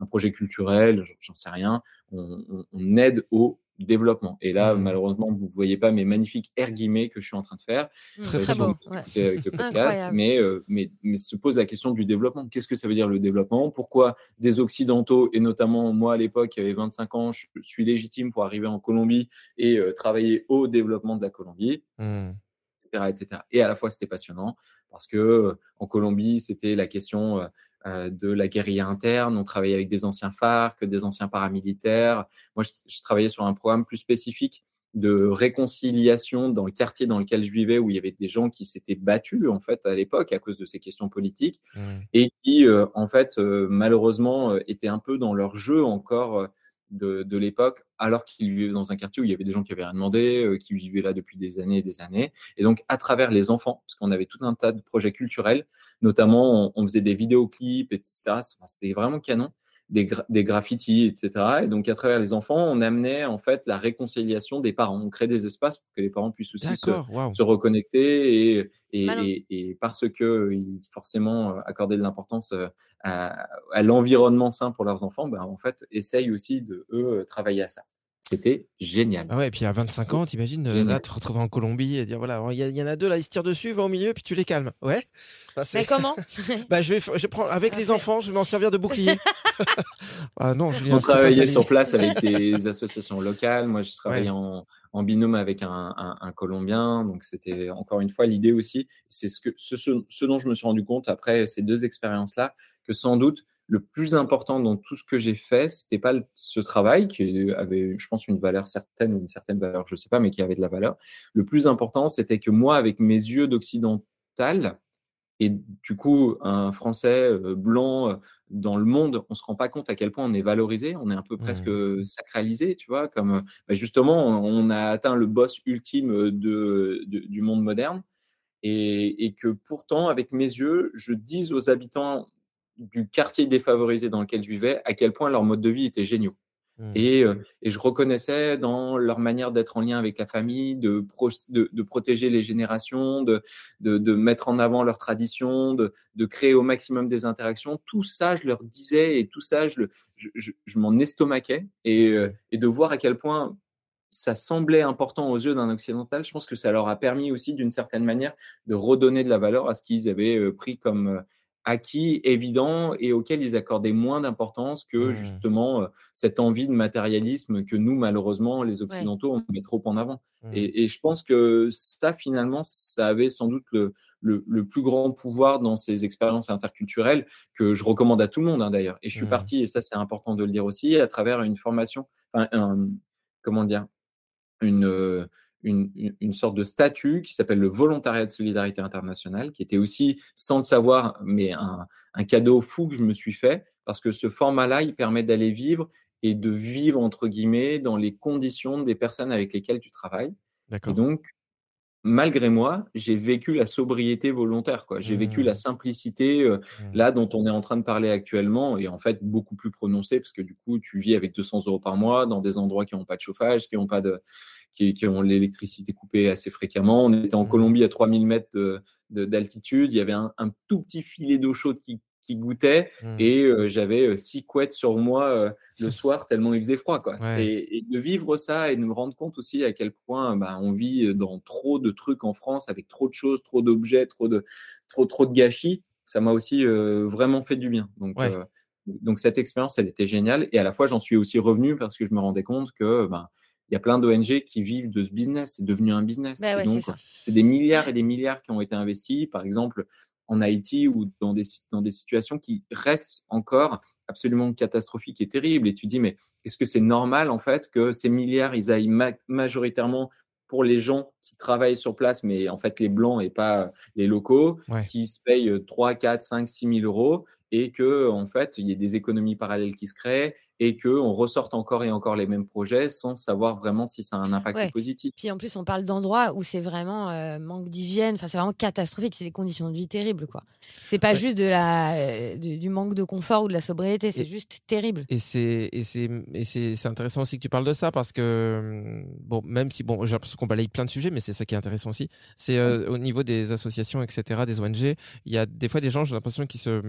un projet culturel, j'en sais rien, on, on, on aide au développement. Et là, mmh. malheureusement, vous ne voyez pas mes magnifiques air guillemets que je suis en train de faire. Mmh, très, très beau. Avec le podcast, mais, euh, mais, mais se pose la question du développement. Qu'est-ce que ça veut dire le développement? Pourquoi des Occidentaux, et notamment moi à l'époque, qui avait 25 ans, je suis légitime pour arriver en Colombie et euh, travailler au développement de la Colombie, mmh. etc., etc. Et à la fois, c'était passionnant parce que euh, en Colombie, c'était la question euh, de la guérilla interne. On travaillait avec des anciens FARC, des anciens paramilitaires. Moi, je, je, travaillais sur un programme plus spécifique de réconciliation dans le quartier dans lequel je vivais, où il y avait des gens qui s'étaient battus en fait à l'époque à cause de ces questions politiques mmh. et qui euh, en fait euh, malheureusement euh, étaient un peu dans leur jeu encore de, l'époque, alors qu'ils vivaient dans un quartier où il y avait des gens qui avaient rien demandé, euh, qui vivaient là depuis des années et des années. Et donc, à travers les enfants, parce qu'on avait tout un tas de projets culturels, notamment, on, on faisait des vidéoclips, etc. C'était vraiment canon des, gra des graffitis, etc. Et donc, à travers les enfants, on amenait en fait la réconciliation des parents. On crée des espaces pour que les parents puissent aussi se, wow. se, reconnecter et, et, et, et, parce que ils forcément euh, accorder de l'importance euh, à, à l'environnement sain pour leurs enfants, ben, en fait, essayent aussi de eux travailler à ça. C'était génial. Ah ouais, et puis à 25 ans, t'imagines là te retrouver en Colombie et dire voilà, il y, y, en a deux là, ils se tirent dessus, va au milieu, puis tu les calmes. Ouais. Bah, Mais comment Bah je vais, je prends avec les enfants, je vais m'en servir de bouclier. ah non, Julien, On travaillait sur place avec des associations locales. Moi, je travaillais ouais. en, en binôme avec un, un, un Colombien. Donc, c'était encore une fois l'idée aussi. C'est ce, que, ce, ce, dont je me suis rendu compte après ces deux expériences-là, que sans doute, le plus important dans tout ce que j'ai fait, c'était pas ce travail qui avait, je pense, une valeur certaine ou une certaine valeur, je sais pas, mais qui avait de la valeur. Le plus important, c'était que moi, avec mes yeux d'occidental, et du coup, un Français blanc dans le monde, on se rend pas compte à quel point on est valorisé, on est un peu presque mmh. sacralisé, tu vois, comme bah justement, on a atteint le boss ultime de, de du monde moderne, et, et, que pourtant, avec mes yeux, je dis aux habitants du quartier défavorisé dans lequel je vivais, à quel point leur mode de vie était géniaux. Mmh. Et, euh, et, je reconnaissais dans leur manière d'être en lien avec la famille, de, pro, de, de protéger les générations, de, mettre en avant leurs traditions, de, créer au maximum des interactions. Tout ça, je leur disais et tout ça, je, je, je, je m'en estomaquais. Et, euh, et de voir à quel point ça semblait important aux yeux d'un occidental, je pense que ça leur a permis aussi d'une certaine manière de redonner de la valeur à ce qu'ils avaient euh, pris comme acquis évident et auquel ils accordaient moins d'importance que mmh. justement cette envie de matérialisme que nous malheureusement les occidentaux ouais. on met trop en avant mmh. et, et, je pense que ça finalement ça avait sans doute le, le, le, plus grand pouvoir dans ces expériences interculturelles que je recommande à tout le monde hein, d'ailleurs et je suis mmh. parti et ça c'est important de le dire aussi à travers une formation un, un, comment dire une une, une, sorte de statut qui s'appelle le volontariat de solidarité internationale, qui était aussi, sans le savoir, mais un, un cadeau fou que je me suis fait, parce que ce format-là, il permet d'aller vivre et de vivre, entre guillemets, dans les conditions des personnes avec lesquelles tu travailles. Et donc, malgré moi, j'ai vécu la sobriété volontaire. Quoi. J'ai mmh. vécu la simplicité euh, mmh. là dont on est en train de parler actuellement et en fait beaucoup plus prononcée parce que du coup, tu vis avec 200 euros par mois dans des endroits qui n'ont pas de chauffage, qui n'ont pas de, qui, qui ont l'électricité coupée assez fréquemment. On était en mmh. Colombie à 3000 mètres d'altitude. Il y avait un, un tout petit filet d'eau chaude qui, qui goûtait mmh. et euh, j'avais six couettes sur moi euh, le soir tellement il faisait froid. Quoi. Ouais. Et, et, de vivre ça et de me rendre compte aussi à quel point bah, on vit dans trop de trucs en France avec trop de choses, trop d'objets, trop de, trop, trop de gâchis, ça m'a aussi euh, vraiment fait du bien. Donc, ouais. donc cette expérience, elle était géniale. Et à la fois, j'en suis aussi revenu parce que je me rendais compte que ben, il y a plein d'ONG qui vivent de ce business. C'est devenu un business. Bah ouais, donc, c'est des milliards et des milliards qui ont été investis, par exemple en Haïti ou dans des, dans des situations qui restent encore absolument catastrophiques et terribles. Et tu dis, mais est-ce que c'est normal en fait que ces milliards, ils aillent ma- majoritairement pour les gens qui travaillent sur place, mais en fait les blancs et pas les locaux, Ouais. qui se payent 3, 4, 5, 6 000 euros et que en fait il y ait des économies parallèles qui se créent et que on ressorte encore et encore les mêmes projets sans savoir vraiment si ça a un impact Ouais. positif. Puis en plus, on parle d'endroits où c'est vraiment euh, manque d'hygiène. Enfin, c'est vraiment catastrophique. C'est des conditions de vie terribles, quoi. C'est pas Ouais. juste de la, euh, du, du manque de confort ou de la sobriété. C'est juste terrible. Et c'est et c'est et c'est c'est intéressant aussi que tu parles de ça parce que hum, bon même si bon j'ai l'impression qu'on balaye plein de sujets mais c'est ça qui est intéressant aussi c'est euh, au niveau des associations etc des ONG il y a des fois des gens j'ai l'impression qui se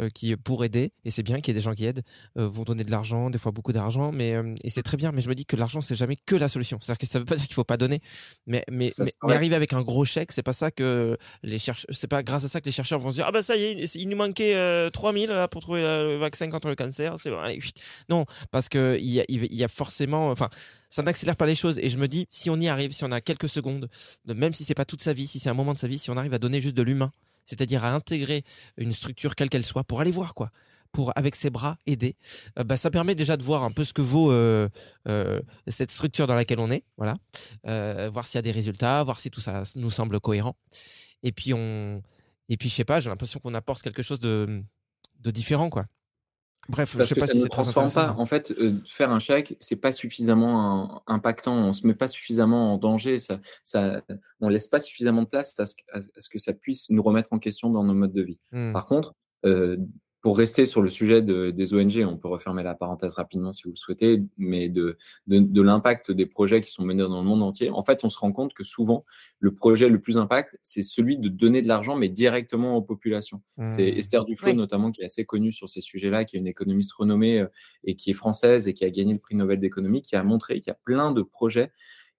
euh, qui pour aider et c'est bien qu'il y ait des gens qui aident euh, vont donner de l'argent des fois beaucoup d'argent mais euh, et c'est très bien mais je me dis que l'argent c'est jamais que la solution. C'est à dire que ça veut pas dire qu'il faut pas donner mais mais arriver avec un gros chèque c'est pas ça que les chercheurs c'est pas grâce à ça que les chercheurs vont se dire ah bah ça y est il nous manquait euh, 3000 là pour trouver euh, le vaccin contre le cancer c'est bon allez non parce que il y a, il y a forcément enfin ça n'accélère pas les choses et je me dis si on y arrive si on a quelques secondes même si c'est pas toute sa vie si c'est un moment de sa vie si on arrive à donner juste de l'humain c'est-à-dire à intégrer une structure quelle qu'elle soit pour aller voir quoi pour avec ses bras aider euh, bah ça permet déjà de voir un peu ce que vaut euh, euh, cette structure dans laquelle on est voilà Euh, voir s'il y a des résultats voir si tout ça nous semble cohérent et puis on et puis je sais pas j'ai l'impression qu'on apporte quelque chose de de différent quoi bref Parce je sais que pas ça si ne c'est transforme pas. En fait, euh, faire un chèque, c'est pas suffisamment un- impactant. On se met pas suffisamment en danger. Ça, ça, on laisse pas suffisamment de place à ce, que- à ce que ça puisse nous remettre en question dans nos modes de vie. Hmm. Par contre, euh, pour rester sur le sujet de- des ONG, on peut refermer la parenthèse rapidement si vous le souhaitez, mais de, de, de l'impact des projets qui sont menés dans le monde entier. En fait, on se rend compte que souvent, le projet le plus impact, c'est celui de donner de l'argent, mais directement aux populations. C'est Hmm. Esther Duflo, Oui. notamment, qui est assez connue sur ces sujets-là, qui est une économiste renommée euh, et qui est française et qui a gagné le prix Nobel d'économie, qui a montré qu'il y a plein de projets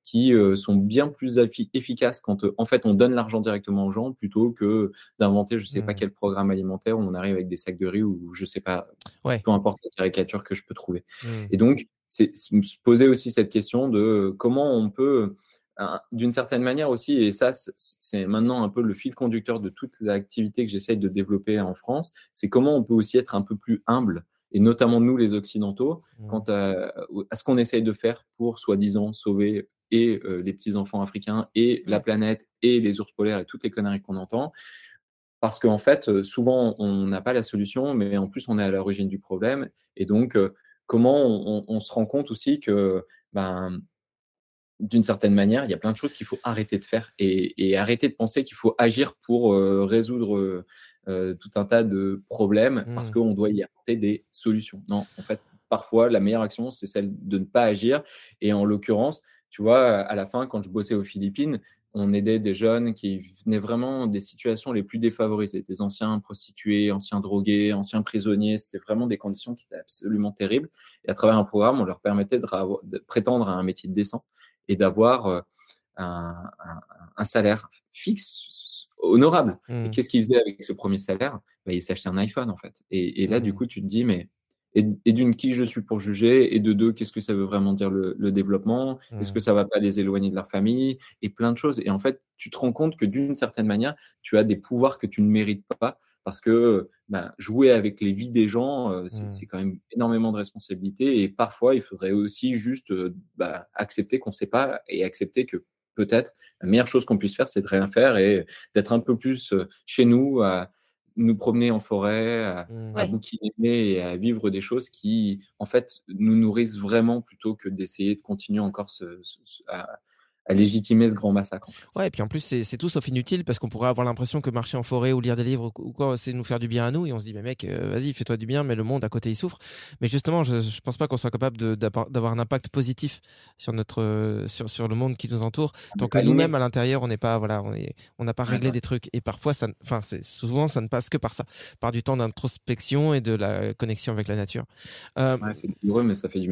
qui euh, sont bien plus effi- efficaces quand euh, en fait on donne l'argent directement aux gens plutôt que d'inventer je sais pas Mm. quel programme alimentaire où on arrive avec des sacs de riz ou je sais pas Ouais. peu importe la caricature que je peux trouver. Hmm. Et donc, c'est se poser aussi cette question de euh, comment on peut, d'une certaine manière aussi, et ça, c'est- maintenant un peu le fil conducteur de toute l'activité que j'essaye de développer en France, c'est comment on peut aussi être un peu plus humble, et notamment nous, les Occidentaux, Hmm. quant à, à ce qu'on essaye de faire pour, soi-disant, sauver et euh, les petits-enfants africains, et la Mm. planète, et les ours polaires, et toutes les conneries qu'on entend. Parce qu'en fait, euh, souvent, on n'a pas la solution, mais en plus, on est à l'origine du problème. Et donc, euh, comment on, on- on se rend compte aussi que, ben, d'une certaine manière, il y a plein de choses qu'il faut arrêter de faire et, et arrêter de penser qu'il faut agir pour euh, résoudre tout un tas de problèmes parce Mm. qu'on doit y apporter des solutions. Non, en fait, parfois, la meilleure action, c'est celle de ne pas agir. Et en l'occurrence, tu vois, à la fin, quand je bossais aux Philippines, on aidait des jeunes qui venaient vraiment des situations les plus défavorisées, des anciens prostitués, anciens drogués, anciens prisonniers. C'était vraiment des conditions qui étaient absolument terribles. Et à travers un programme, on leur permettait de, prétendre à un métier décent et d'avoir euh, un, un- un salaire fixe, honorable. Et qu'est-ce qu'ils faisaient avec ce premier salaire? Bah, Ils s'achetaient un iPhone, en fait. Et, et là, du Mhm. coup, tu te dis, mais et, et d'une, qui je suis pour juger? Et de deux, qu'est-ce que ça veut vraiment dire le, le développement? Est-ce Mhm. que ça va pas les éloigner de leur famille? Et plein de choses. Et en fait, tu te rends compte que d'une certaine manière, tu as des pouvoirs que tu ne mérites pas parce que bah, jouer avec les vies des gens, euh, c'est Mhm. c'est quand même énormément de responsabilités. Et parfois, il faudrait aussi juste euh, bah, accepter qu'on ne sait pas et accepter que peut-être la meilleure chose qu'on puisse faire, c'est de rien faire et d'être un peu plus euh, chez nous, à nous promener en forêt, à, bouquiner et à vivre des choses qui, en fait, nous nourrissent vraiment plutôt que d'essayer de continuer encore ce, ce- ce- à, à légitimer ce grand massacre. en fait. Ouais, et puis en plus, c'est tout sauf inutile parce qu'on pourrait avoir l'impression que marcher en forêt ou lire des livres ou quoi, c'est nous faire du bien à nous. Et on se dit, mais mec, euh, vas-y, fais-toi du bien, mais le monde à côté, il souffre. Mais justement, je, je pense pas qu'on soit capable d'avoir un impact positif sur notre, sur, sur le monde qui nous entoure. Tant que nous-mêmes, à l'intérieur, on n'est pas, voilà, on est, on n'a pas réglé ouais. des trucs. Et parfois, ça, enfin, souvent, ça ne passe que par ça, par du temps d'introspection et de la connexion avec la nature. Euh, Ouais, c'est douloureux, mais ça fait du bien.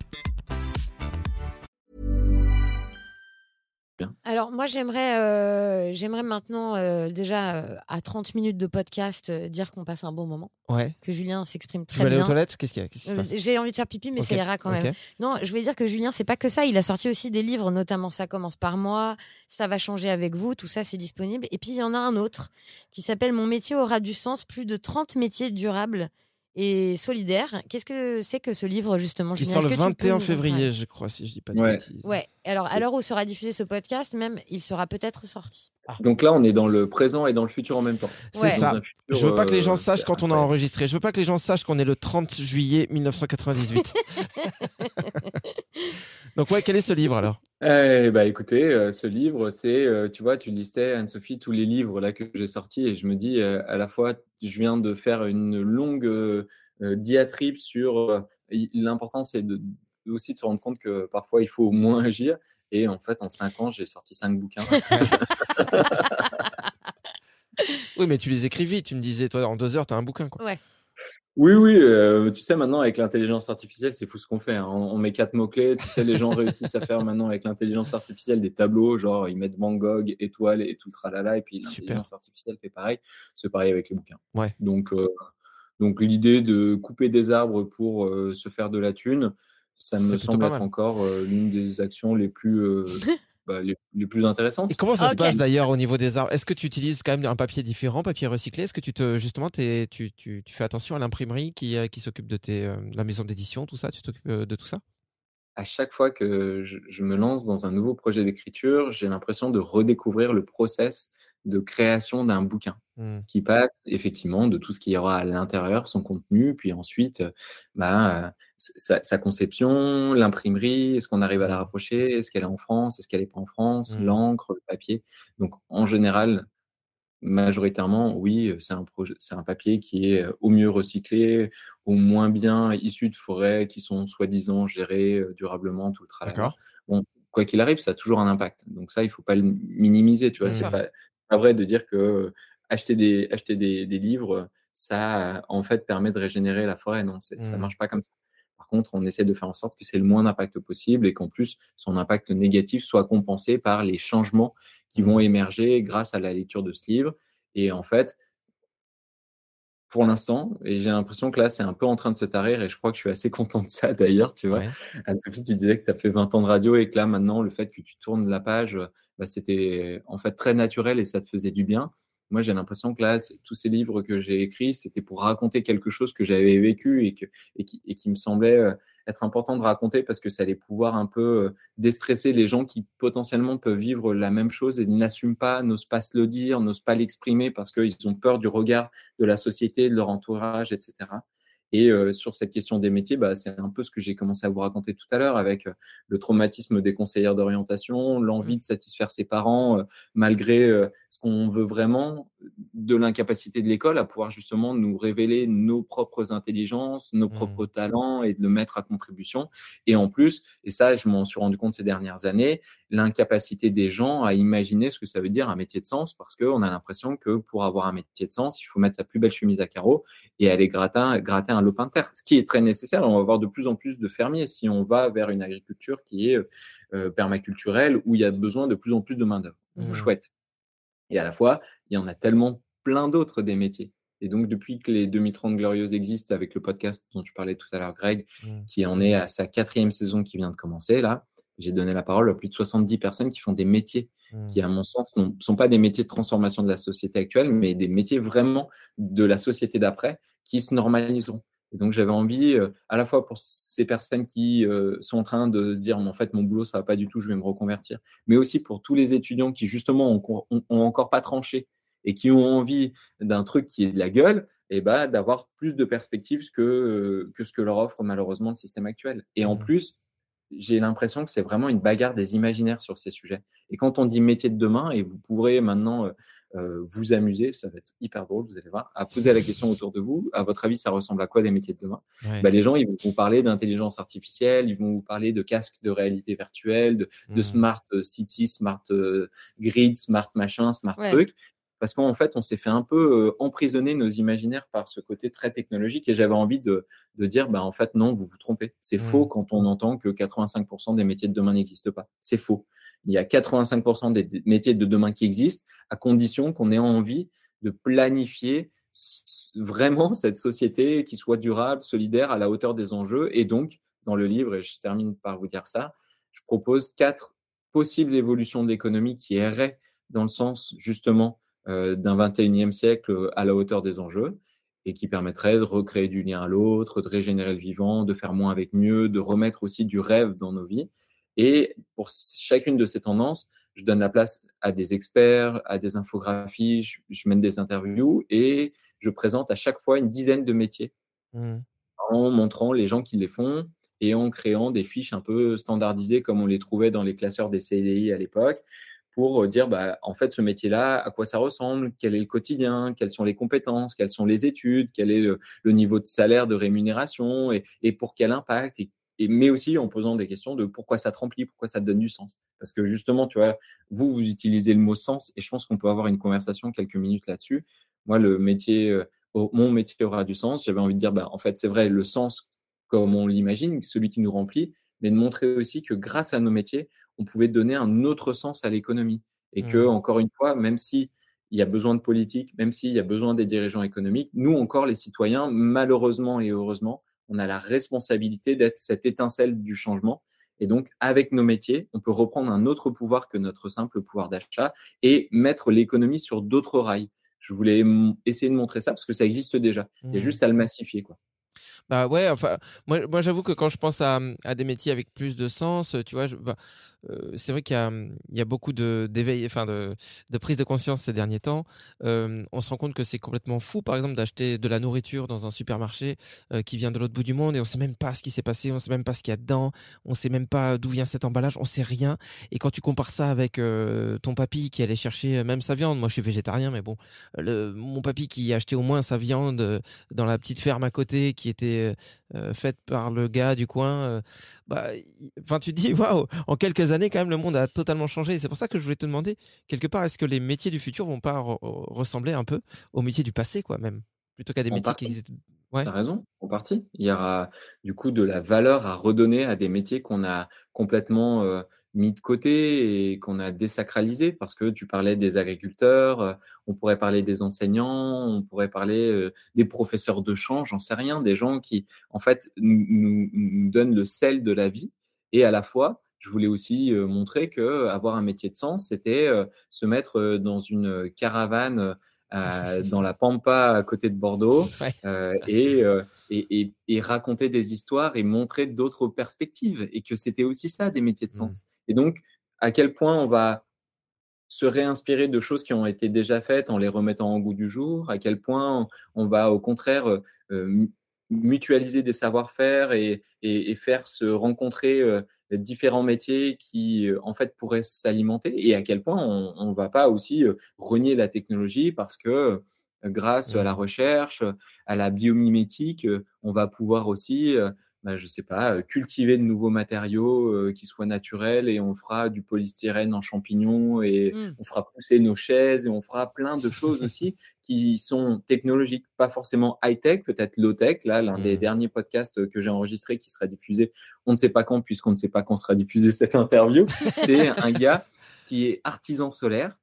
Alors moi j'aimerais euh, j'aimerais maintenant euh, déjà euh, à 30 minutes de podcast euh, dire qu'on passe un bon moment, Ouais. que Julien s'exprime Tu très veux aller bien. aux toilettes? Qu'est-ce qu'il y a? Qu'est-ce qui se Euh, passe? J'ai envie de faire pipi, mais ça ira quand même. Non, je voulais dire que Julien, c'est pas que ça. Il a sorti aussi des livres, notamment Ça commence par moi, Ça va changer avec vous. Tout ça, c'est disponible. Et puis, il y en a un autre qui s'appelle Mon métier aura du sens. Plus de 30 métiers durables et solidaires. Qu'est-ce que c'est que ce livre, justement? Qui sort le Est-ce que tu peux 21 nous en février, je crois, si je dis pas de Ouais. bêtises. Ouais. Alors, à l'heure où sera diffusé ce podcast, même, il sera peut-être sorti. Donc là, on est dans le présent et dans le futur en même temps. C'est ça. Futur, Je veux pas que les gens euh, sachent quand on a enregistré. Je veux pas que les gens sachent qu'on est le 30 juillet 1998. Donc ouais, quel est ce livre alors? Eh bah écoutez, euh, ce livre, c'est, euh, tu vois, tu listais Anne-Sophie tous les livres là que j'ai sortis et je me dis euh, à la fois, je viens de faire une longue diatribe sur euh, l'important, c'est de aussi de se rendre compte que parfois il faut moins agir. Et en fait, en cinq ans, j'ai sorti cinq bouquins. Oui, mais tu les écris vite. Tu me disais, toi, en deux heures, t'as un bouquin. Quoi. Ouais. Oui, oui, euh, tu sais, maintenant, avec l'intelligence artificielle, c'est fou ce qu'on fait. hein. On, on met quatre mots-clés. Tu sais, les gens réussissent à faire maintenant avec l'intelligence artificielle des tableaux, genre ils mettent Van Gogh, étoile et tout le tralala, et puis l'intelligence artificielle fait pareil. C'est pareil avec les bouquins. Ouais. Donc, euh, donc l'idée de couper des arbres pour euh, se faire de la thune, ça me semble pas être encore euh, l'une des actions les plus, euh, bah, les, les plus intéressantes. Et comment ça se passe d'ailleurs au niveau des arbres? Est-ce que tu utilises quand même un papier différent, papier recyclé? Est-ce que tu te justement tu, tu, tu fais attention à l'imprimerie qui, euh, qui s'occupe de tes euh, la maison d'édition, tout ça? Tu t'occupes de tout ça? À chaque fois que je, je me lance dans un nouveau projet d'écriture, j'ai l'impression de redécouvrir le process de création d'un bouquin Hmm. qui passe effectivement de tout ce qu'il y aura à l'intérieur, son contenu, puis ensuite euh, bah, euh, sa, sa conception, l'imprimerie, est-ce qu'on arrive à la rapprocher, est-ce qu'elle est en France, est-ce qu'elle n'est pas en France, Mm. l'encre, le papier. Donc en général, majoritairement, oui, c'est un un papier qui est euh, au mieux recyclé, au moins bien issu de forêts qui sont soi-disant gérées euh, durablement, tout le. D'accord. Bon, quoi qu'il arrive, ça a toujours un impact. Donc ça, il faut pas le minimiser, tu vois. C'est pas, c'est pas vrai de dire que acheter des, acheter des, des livres, ça, en fait, permet de régénérer la forêt. Non, c'est, ça marche pas comme ça. Par contre, on essaie de faire en sorte que c'est le moins d'impact possible et qu'en plus, son impact négatif soit compensé par les changements qui vont émerger grâce à la lecture de ce livre. Et en fait, pour l'instant, et j'ai l'impression que là, c'est un peu en train de se tarir, et je crois que je suis assez content de ça d'ailleurs, tu vois. Ouais. Anne-Sophie, tu disais que tu as fait 20 ans de radio et que là, maintenant, le fait que tu tournes la page, bah, c'était en fait très naturel et ça te faisait du bien. Moi, j'ai l'impression que là, tous ces livres que j'ai écrits, c'était pour raconter quelque chose que j'avais vécu et, qui, qui me semblait euh, être important de raconter parce que ça allait pouvoir un peu euh, déstresser les gens qui potentiellement peuvent vivre la même chose et n'assument pas, n'osent pas se le dire, n'osent pas l'exprimer parce qu'ils ont peur du regard de la société, de leur entourage, etc. Et euh, sur cette question des métiers, bah, c'est un peu ce que j'ai commencé à vous raconter tout à l'heure avec euh, le traumatisme des conseillères d'orientation, l'envie de satisfaire ses parents euh, malgré euh, ce qu'on veut vraiment, de l'incapacité de l'école à pouvoir justement nous révéler nos propres intelligences, nos propres talents et de le mettre à contribution. Et en plus, et ça, je m'en suis rendu compte ces dernières années, l'incapacité des gens à imaginer ce que ça veut dire un métier de sens parce qu'on a l'impression que pour avoir un métier de sens, il faut mettre sa plus belle chemise à carreaux et aller gratter, gratter un lopin de terre, ce qui est très nécessaire. On va avoir de plus en plus de fermiers si on va vers une agriculture qui est euh, permaculturelle où il y a besoin de plus en plus de main-d'œuvre. Mmh. Chouette. Et à la fois, il y en a tellement plein d'autres des métiers. Et donc, depuis que les 2030 Glorieuses existent avec le podcast dont tu parlais tout à l'heure, Greg, Mm. qui en est à sa quatrième saison qui vient de commencer, là, j'ai donné la parole à plus de 70 personnes qui font des métiers qui, à mon sens, ne sont pas des métiers de transformation de la société actuelle, mais des métiers vraiment de la société d'après qui se normaliseront. Et donc, j'avais envie, euh, à la fois pour ces personnes qui euh, sont en train de se dire, en fait, mon boulot, ça va pas du tout, je vais me reconvertir, mais aussi pour tous les étudiants qui, justement, ont, encore pas tranché et qui ont envie d'un truc qui est de la gueule, et eh ben, d'avoir plus de perspectives que, euh, que ce que leur offre malheureusement le système actuel. Et en mmh. plus, j'ai l'impression que c'est vraiment une bagarre des imaginaires sur ces sujets. Et quand on dit métier de demain, et vous pourrez maintenant euh, euh, vous amuser, ça va être hyper drôle, vous allez voir, à poser la question autour de vous, à votre avis, ça ressemble à quoi des métiers de demain? Bah, Les gens, ils vont vous parler d'intelligence artificielle, ils vont vous parler de casques de réalité virtuelle, de, de mmh. smart euh, city, smart grid, smart machin, smart truc parce qu'en fait, on s'est fait un peu euh, emprisonner nos imaginaires par ce côté très technologique et j'avais envie de, de, dire, bah, en fait, non, vous vous trompez. C'est mmh. faux quand on entend que 85% des métiers de demain n'existent pas. C'est faux. Il y a 85% des métiers de demain qui existent à condition qu'on ait envie de planifier vraiment cette société qui soit durable, solidaire, à la hauteur des enjeux. Et donc, dans le livre, et je termine par vous dire ça, je propose quatre possibles évolutions de l'économie qui erraient dans le sens justement d'un 21e siècle euh, à la hauteur des enjeux et qui permettrait de recréer du lien à l'autre, de régénérer le vivant, de faire moins avec mieux, de remettre aussi du rêve dans nos vies. Et pour chacune de ces tendances, je donne la place à des experts, à des infographies, je, mène des interviews et je présente à chaque fois une dizaine de métiers mmh. en montrant les gens qui les font et en créant des fiches un peu standardisées comme on les trouvait dans les classeurs des CDI à l'époque, pour euh, dire, bah, en fait, ce métier-là, à quoi ça ressemble, quel est le quotidien, quelles sont les compétences, quelles sont les études, quel est le, niveau de salaire, de rémunération et, pour quel impact. Mais aussi en posant des questions de pourquoi ça te remplit, pourquoi ça te donne du sens. Parce que justement, tu vois, vous, vous utilisez le mot sens et je pense qu'on peut avoir une conversation quelques minutes là-dessus. Moi, le métier, euh, mon métier aura du sens. J'avais envie de dire, bah, en fait, c'est vrai, le sens comme on l'imagine, celui qui nous remplit, mais de montrer aussi que grâce à nos métiers, on pouvait donner un autre sens à l'économie. Et que, mmh. encore une fois, même si il y a besoin de politique, même s'il y a besoin des dirigeants économiques, nous encore, les citoyens, malheureusement et heureusement, on a la responsabilité d'être cette étincelle du changement. Et donc, avec nos métiers, on peut reprendre un autre pouvoir que notre simple pouvoir d'achat et mettre l'économie sur d'autres rails. Je voulais essayer de montrer ça parce que ça existe déjà. Il y a mmh. juste à le massifier, quoi. Bah ouais, enfin, moi, moi j'avoue que quand je pense à, à, des métiers avec plus de sens, tu vois, bah, euh, c'est vrai qu'il y y a beaucoup d'éveil, enfin de, de, prise de conscience ces derniers temps. Euh, on se rend compte que c'est complètement fou, par exemple, d'acheter de la nourriture dans un supermarché euh, qui vient de l'autre bout du monde et on sait même pas ce qui s'est passé, on sait même pas ce qu'il y a dedans, on sait même pas d'où vient cet emballage, on sait rien. Et quand tu compares ça avec ton papy qui allait chercher même sa viande, moi je suis végétarien, mais bon, le, mon papy qui achetait au moins sa viande dans la petite ferme à côté qui était euh, euh, faite par le gars du coin. Euh, bah, enfin, tu te dis, waouh, en quelques années, quand même, le monde a totalement changé. C'est pour ça que je voulais te demander, quelque part, est-ce que les métiers du futur vont pas ressembler un peu aux métiers du passé, quoi, même, plutôt qu'à des métiers qui existent? Ouais. T'as raison, en partie. Il y aura du coup de la valeur à redonner à des métiers qu'on a complètement mis de côté et qu'on a désacralisé parce que tu parlais des agriculteurs, euh, on pourrait parler des enseignants, on pourrait parler euh, des professeurs de chant, j'en sais rien, des gens qui en fait nous, nous, donnent le sel de la vie et à la fois je voulais aussi euh, montrer que avoir un métier de sens, c'était se mettre dans une caravane dans la pampa à côté de Bordeaux et, et, et, raconter des histoires et montrer d'autres perspectives et que c'était aussi ça des métiers de sens. Mmh. Et donc, à quel point on va se réinspirer de choses qui ont été déjà faites en les remettant en goût du jour, à quel point on va au contraire euh, euh, mutualiser des savoir-faire et, et, faire se rencontrer euh, différents métiers qui en fait pourraient s'alimenter? Et à quel point on ne va pas aussi renier la technologie parce que grâce à la mmh. recherche, à la biomimétique, on va pouvoir aussi bah, je sais pas, euh, cultiver de nouveaux matériaux euh, qui soient naturels et on fera du polystyrène en champignons et mmh. on fera pousser nos chaises et on fera plein de choses aussi qui sont technologiques, pas forcément high-tech, peut-être low-tech. Là, l'un des mmh. derniers podcasts que j'ai enregistré qui sera diffusé, on ne sait pas quand puisqu'on ne sait pas quand sera diffusée cette interview, c'est un gars qui est artisan solaire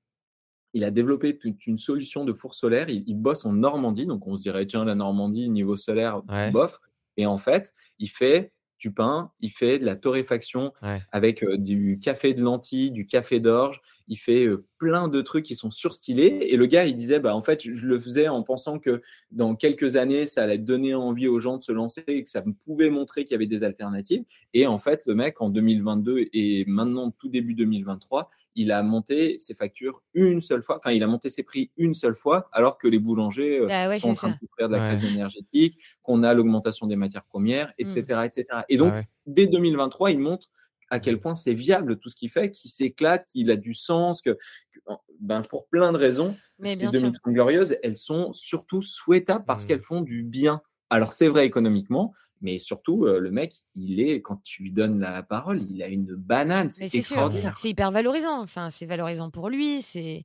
il a développé toute une solution de four solaire. Il, bosse en Normandie, donc on se dirait tiens la Normandie niveau solaire, bof. Et en fait, il fait du pain, il fait de la torréfaction Ouais. avec euh, du café de lentilles, du café d'orge. Il fait euh, plein de trucs qui sont surstylés. Et le gars, il disait, bah, en fait, je le faisais en pensant que dans quelques années, ça allait donner envie aux gens de se lancer et que ça pouvait montrer qu'il y avait des alternatives. Et en fait, le mec, en 2022 et maintenant, tout début 2023, il a monté ses factures une seule fois, enfin, il a monté ses prix une seule fois, alors que les boulangers euh, Bah ouais, sont en train ça. de souffrir de la Ouais. crise énergétique, qu'on a l'augmentation des matières premières, etc., etc. Et donc, Ah ouais. dès 2023, il montre à quel point c'est viable tout ce qu'il fait, qu'il s'éclate, qu'il a du sens, que, que- ben, pour plein de raisons, Mais ces bien sûr. 2030 glorieuses, elles sont surtout souhaitables parce Mm. qu'elles font du bien. Alors, c'est vrai économiquement, mais surtout, euh, le mec, il est, quand tu lui donnes la parole, il a une banane, c'est extraordinaire. c'est hyper valorisant. Enfin, c'est valorisant pour lui. C'est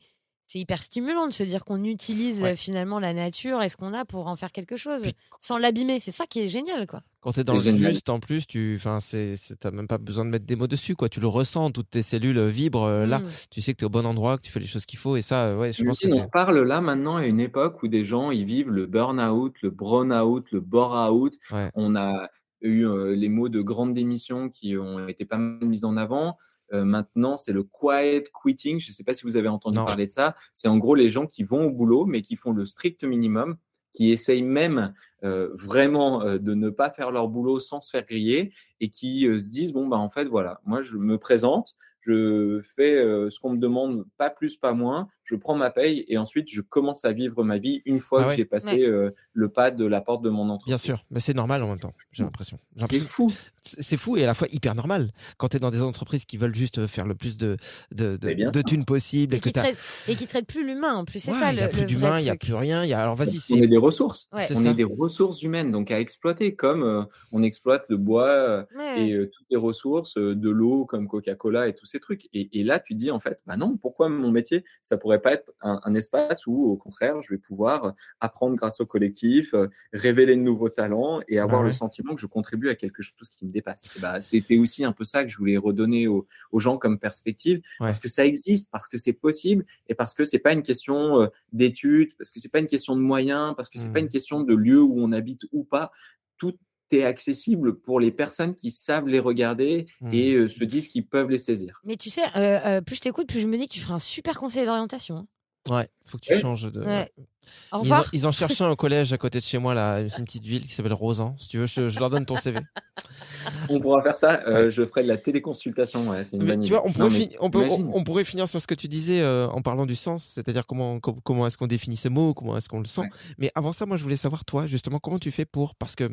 c'est hyper stimulant de se dire qu'on utilise Ouais. euh, finalement la nature et ce qu'on a pour en faire quelque chose Puis- sans l'abîmer. C'est ça qui est génial, quoi. Quand t'es dans le juste, en plus, tu, enfin, c'est, c'est- t'as même pas besoin de mettre des mots dessus, quoi. Tu le ressens, toutes tes cellules euh, vibrent euh, là. Mm. Tu sais que t'es au bon endroit, que tu fais les choses qu'il faut, et ça, ouais, je pense que on parle là maintenant à une époque où des gens ils vivent le burn-out, le brown-out, le bore-out. Ouais. On a eu euh, les mots de grande démission qui ont été pas mal mis en avant. Euh, maintenant, c'est le quiet quitting. Je ne sais pas si vous avez entendu Non. parler de ça. C'est en gros les gens qui vont au boulot, mais qui font le strict minimum, qui essayent même euh, vraiment euh, de ne pas faire leur boulot sans se faire griller et qui se disent bon bah en fait voilà, moi je me présente, je fais euh, ce qu'on me demande, pas plus, pas moins, je prends ma paye et ensuite je commence à vivre ma vie une fois Ah que ouais. j'ai passé Ouais. euh, le pas de la porte de mon entreprise. Bien sûr, mais c'est normal en même temps, j'ai l'impression. C'est fou. C'est fou et à la fois hyper normal quand tu es dans des entreprises qui veulent juste faire le plus de, de, de, de thunes possible et, Et que qui, traite, et qui traite plus l'humain en plus. C'est Ouais, ça il le, y a plus d'humain, il y a plus rien. Il y a... Alors vas-y, On c'est est des ressources. Ouais. C'est On ça. est des ressources humaines, donc à exploiter comme euh, on exploite le bois Ouais. et euh, toutes les ressources, euh, de l'eau comme Coca-Cola et tous ces trucs. Et, et là, tu dis en fait, bah non, pourquoi mon métier, ça pourrait pas être un, un espace où, au contraire, je vais pouvoir euh, apprendre grâce au collectif, euh, révéler de nouveaux talents et avoir Ah ouais. le sentiment que je contribue à quelque chose qui me dépasse. Bah, c'était aussi un peu ça que je voulais redonner aux, aux gens comme perspective, Ouais. parce que ça existe, parce que c'est possible et parce que c'est pas une question euh, d'études, parce que c'est pas une question de moyens, parce que c'est pas une question de lieu où on habite ou pas. Tout est accessible pour les personnes qui savent les regarder Mhm. et euh, se disent qu'ils peuvent les saisir. Mais tu sais, euh, euh, plus je t'écoute, plus je me dis que tu feras un super conseiller d'orientation. hein. Ouais, faut que tu changes de. Ouais. Au Ils en, revoir. ils en cherchent un au collège à côté de chez moi, là, une petite ville qui s'appelle Rosan. Si tu veux, je, je leur donne ton CV. On pourra faire ça. euh, Je ferai de la téléconsultation. Ouais, c'est une Mais tu vois, on Non, pourrait, mais fini- on, peut- on- on pourrait finir sur ce que tu disais euh, en parlant du sens, c'est-à-dire comment, com- comment est-ce qu'on définit ce mot, comment est-ce qu'on le sent. Ouais. Mais avant ça, moi, je voulais savoir, toi, justement, comment tu fais pour. Parce que euh,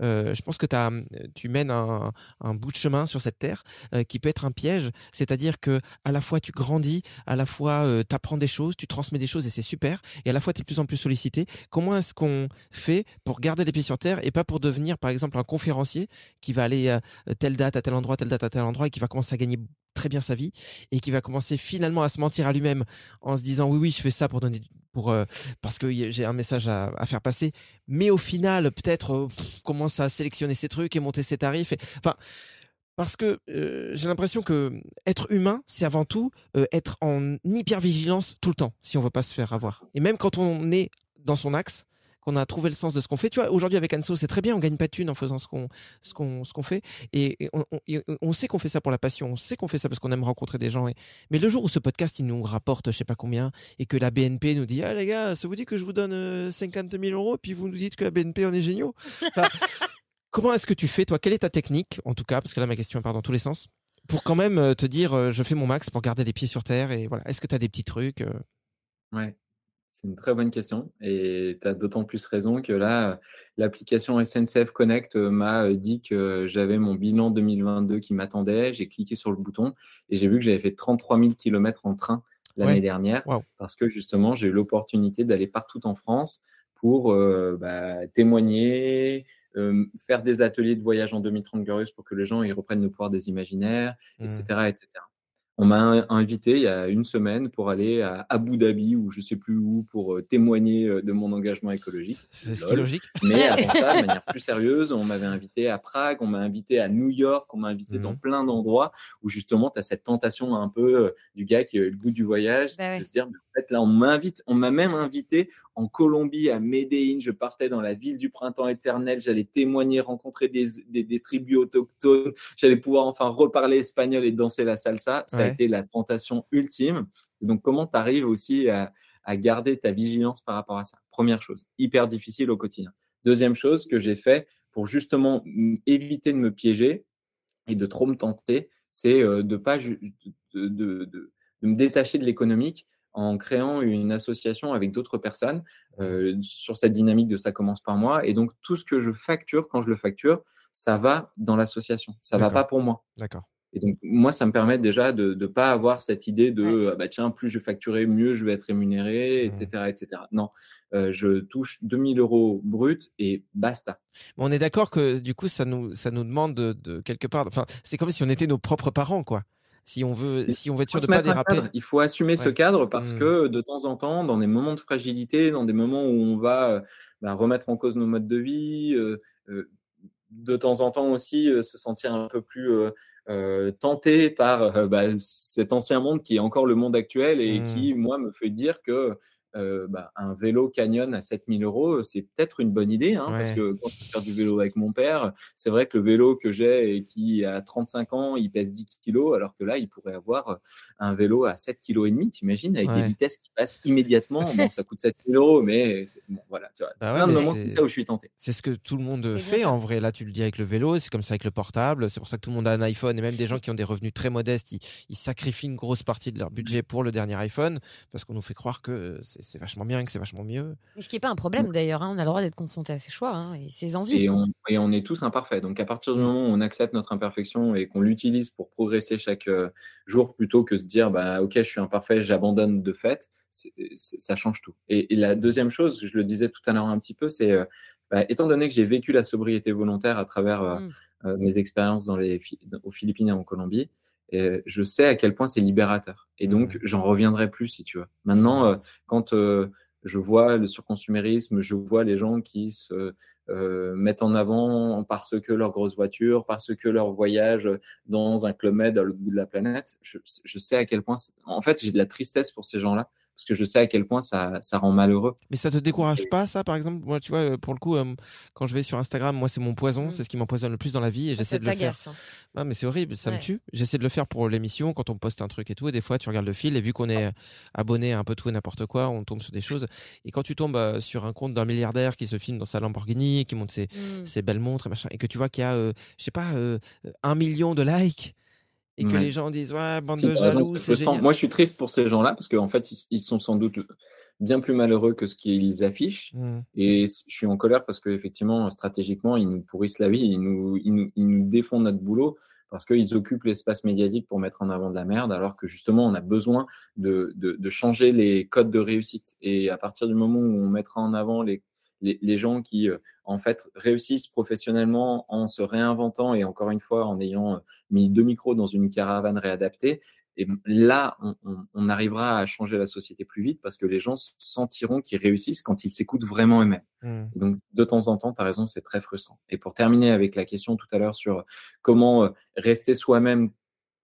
je pense que t'as, tu mènes un, un bout de chemin sur cette terre euh, qui peut être un piège, c'est-à-dire que à la fois tu grandis, à la fois tu apprends des choses, tu transmets des choses et c'est super, et à la fois tu es de plus en plus sollicité. Comment est-ce qu'on fait pour garder les pieds sur terre et pas pour devenir, par exemple, un conférencier qui va aller à telle date à tel endroit, telle date à tel endroit et qui va commencer à gagner très bien sa vie et qui va commencer finalement à se mentir à lui-même en se disant oui oui je fais ça pour donner pour euh, parce que j'ai un message à, faire passer. Mais au final peut-être euh, commence à sélectionner ses trucs et monter ses tarifs enfin parce que euh, j'ai l'impression que être humain c'est avant tout être en hyper vigilance tout le temps si on veut pas se faire avoir. Et même quand on est dans son axe qu'on a trouvé le sens de ce qu'on fait. Tu vois, aujourd'hui avec Anso, c'est très bien, on gagne pas de thunes en faisant ce qu'on ce qu'on ce qu'on fait. Et, et on, on- sait qu'on fait ça pour la passion, on sait qu'on fait ça parce qu'on aime rencontrer des gens. Et mais le jour où ce podcast il nous rapporte je sais pas combien et que la BNP nous dit ah les gars, ça vous dit que je vous donne euh, 50 000 euros? Puis vous nous dites que la BNP on est géniaux. Enfin, comment est-ce que tu fais toi? Quelle est ta technique en tout cas? Parce que là ma question part dans tous les sens. Pour quand même euh, te dire euh, je fais mon max pour garder les pieds sur terre et voilà. Est-ce que tu as des petits trucs euh? Ouais, c'est une très bonne question et tu as d'autant plus raison que là, euh, l'application SNCF Connect euh, m'a euh, dit que j'avais mon bilan 2022 qui m'attendait. J'ai cliqué sur le bouton et j'ai vu que j'avais fait 33 000 km en train l'année Ouais. dernière parce que justement, j'ai eu l'opportunité d'aller partout en France pour euh, bah, témoigner, euh, faire des ateliers de voyage en 2030 glorieuse pour que les gens ils reprennent le pouvoir des imaginaires, etc., etc. On m'a in- invité il y a une semaine pour aller à Abu Dhabi ou je sais plus où pour euh, témoigner euh, de mon engagement écologique. C'est ce Lol. qui est logique. Mais avant ça, de manière plus sérieuse, on m'avait invité à Prague, on m'a invité à New York, on m'a invité Mhm. dans plein d'endroits où justement tu as cette tentation un peu euh, du gars qui a eu le goût du voyage, Bah de ouais. se dire mais en fait, là, on m'invite, on m'a même invité en Colombie, à Medellín. Je partais dans la ville du printemps éternel. J'allais témoigner, rencontrer des, des, tribus autochtones. J'allais pouvoir enfin reparler espagnol et danser la salsa. Ça a été la tentation ultime. donc, comment tu arrives aussi à, à garder ta vigilance par rapport à ça? Première chose, hyper difficile au quotidien. Deuxième chose que j'ai fait pour justement éviter de me piéger et de trop me tenter, c'est euh, de pas de, de, de, me détacher de l'économique en créant une association avec d'autres personnes euh, sur cette dynamique de ça commence par moi. Et donc tout ce que je facture, quand je le facture, ça va dans l'association. Ça va pas pour moi. D'accord. Et donc, moi, ça me permet déjà de ne pas avoir cette idée de ah bah, tiens, plus je facturer, mieux je vais être rémunéré, etc. Mmh. etc. Non, euh, je touche 2000 euros brut et basta. on est d'accord que du coup, ça nous, ça nous demande de, quelque part. Enfin, c'est comme si on était nos propres parents, quoi. Si on veut, si on veut être sûr de pas déraper. Il faut assumer ce cadre parce mmh. que de temps en temps, dans des moments de fragilité, dans des moments où on va euh, bah, remettre en cause nos modes de vie, euh, de temps en temps aussi se sentir un peu plus euh, tenté par euh, bah, cet ancien monde qui est encore le monde actuel et mmh. qui, moi, me fait dire que euh, bah, un vélo Canyon à 7000 euros, c'est peut-être une bonne idée, hein, parce que quand je fais du vélo avec mon père, c'est vrai que le vélo que j'ai et qui a 35 ans, il pèse 10 kilos, alors que là, il pourrait avoir un vélo à 7 kg et demi, t'imagines, avec des vitesses qui passent immédiatement. bon, ça coûte 7000 euros, mais bon, voilà, tu vois. Bah plein de moments ça où je suis tenté. C'est ce que tout le monde fait en vrai. Là, tu le dis avec le vélo, c'est comme ça avec le portable. C'est pour ça que tout le monde a un iPhone et même des gens qui ont des revenus très modestes, ils, ils sacrifient une grosse partie de leur budget pour le dernier iPhone parce qu'on nous fait croire que c'est c'est vachement bien, que c'est vachement mieux. Mais ce qui n'est pas un problème d'ailleurs, hein. on a le droit d'être confronté à ses choix hein, et ses envies. Et on, est tous imparfaits. Donc à partir du mm. moment où on accepte notre imperfection et qu'on l'utilise pour progresser chaque euh, jour plutôt que se dire bah ok je suis imparfait, j'abandonne de fait, ça change tout. Et, la deuxième chose, je le disais tout à l'heure un petit peu, c'est euh, bah, étant donné que j'ai vécu la sobriété volontaire à travers euh, mm. mes expériences dans les, aux Philippines et en Colombie, je sais à quel point c'est libérateur. Et donc, j'en reviendrai plus, si tu veux. Maintenant, euh, quand euh, je vois le surconsumérisme, je vois les gens qui se euh, mettent en avant parce que leur grosse voiture, parce que leur voyage dans un club med à l'autre bout de la planète, je, je sais à quel point... En fait, j'ai de la tristesse pour ces gens-là parce que je sais à quel point ça, ça rend malheureux. Mais ça te décourage pas, ça, par exemple? Moi, tu vois, euh, pour le coup, euh, quand je vais sur Instagram, moi, c'est mon poison, mmh. c'est ce qui m'empoisonne le plus dans la vie et j'essaie de le faire. Hein. mais c'est horrible, ça me tue. J'essaie de le faire pour l'émission, quand on poste un truc et tout, et des fois, tu regardes le fil, et vu qu'on est abonné à un peu tout et n'importe quoi, on tombe sur des choses. Et quand tu tombes euh, sur un compte d'un milliardaire qui se filme dans sa Lamborghini, qui monte ses, mmh. ses belles montres et machin, et que tu vois qu'il y a, je sais pas, un million de likes, et que les gens disent ouais bande de jaloux moi je suis triste pour ces gens-là parce qu'en fait ils, sont sans doute bien plus malheureux que ce qu'ils affichent mmh. et je suis en colère parce qu'effectivement stratégiquement ils nous pourrissent la vie ils nous, ils nous, ils nous défont notre boulot parce qu'ils occupent l'espace médiatique pour mettre en avant de la merde alors que justement on a besoin de, de, de changer les codes de réussite et à partir du moment où on mettra en avant les les, gens qui euh, en fait réussissent professionnellement en se réinventant et encore une fois en ayant euh, mis deux micros dans une caravane réadaptée. Et là, on, arrivera à changer la société plus vite parce que les gens sentiront qu'ils réussissent quand ils s'écoutent vraiment eux-mêmes. Mmh. Donc, de temps en temps, tu as raison, c'est très frustrant. Et pour terminer avec la question tout à l'heure sur comment euh, rester soi-même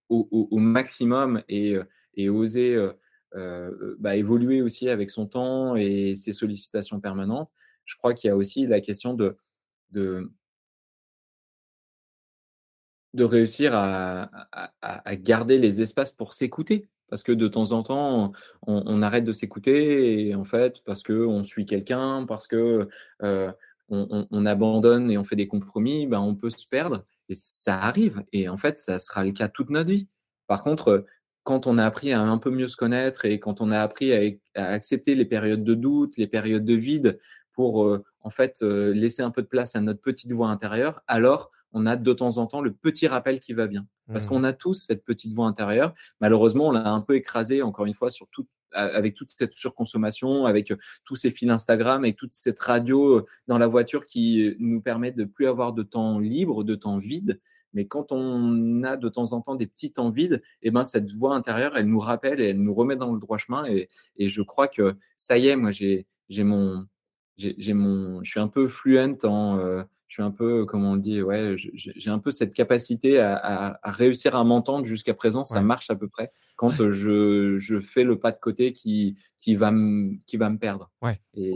au, maximum et, oser bah, évoluer aussi avec son temps et ses sollicitations permanentes, je crois qu'il y a aussi la question de, de, de réussir à, à, garder les espaces pour s'écouter. Parce que de temps en temps, on, arrête de s'écouter, et en fait, parce qu'on suit quelqu'un, parce que euh, on, abandonne et on fait des compromis, ben on peut se perdre. Et ça arrive. Et en fait, ça sera le cas toute notre vie. Par contre, quand on a appris à un peu mieux se connaître et quand on a appris à, à accepter les périodes de doute, les périodes de vide, pour euh, en fait euh, laisser un peu de place à notre petite voix intérieure, alors on a de temps en temps le petit rappel qui va bien. Parce mmh. qu'on a tous cette petite voix intérieure. Malheureusement, on l'a un peu écrasé, encore une fois, sur tout, avec toute cette surconsommation, avec euh, tous ces fils Instagram, et toute cette radio dans la voiture qui nous permet de plus avoir de temps libre, de temps vide. Mais quand on a de temps en temps des petits temps vides, eh ben cette voix intérieure, elle nous rappelle et elle nous remet dans le droit chemin. Et, et je crois que ça y est, moi j'ai j'ai mon j'ai mon, je suis un peu fluent en, euh, je suis un peu, comme on le dit, ouais, j'ai un peu cette capacité à, à- à réussir à m'entendre jusqu'à présent. Ça Ouais. marche à peu près quand je, je fais le pas de côté qui, qui, va, me, qui va me perdre. Ouais. Et,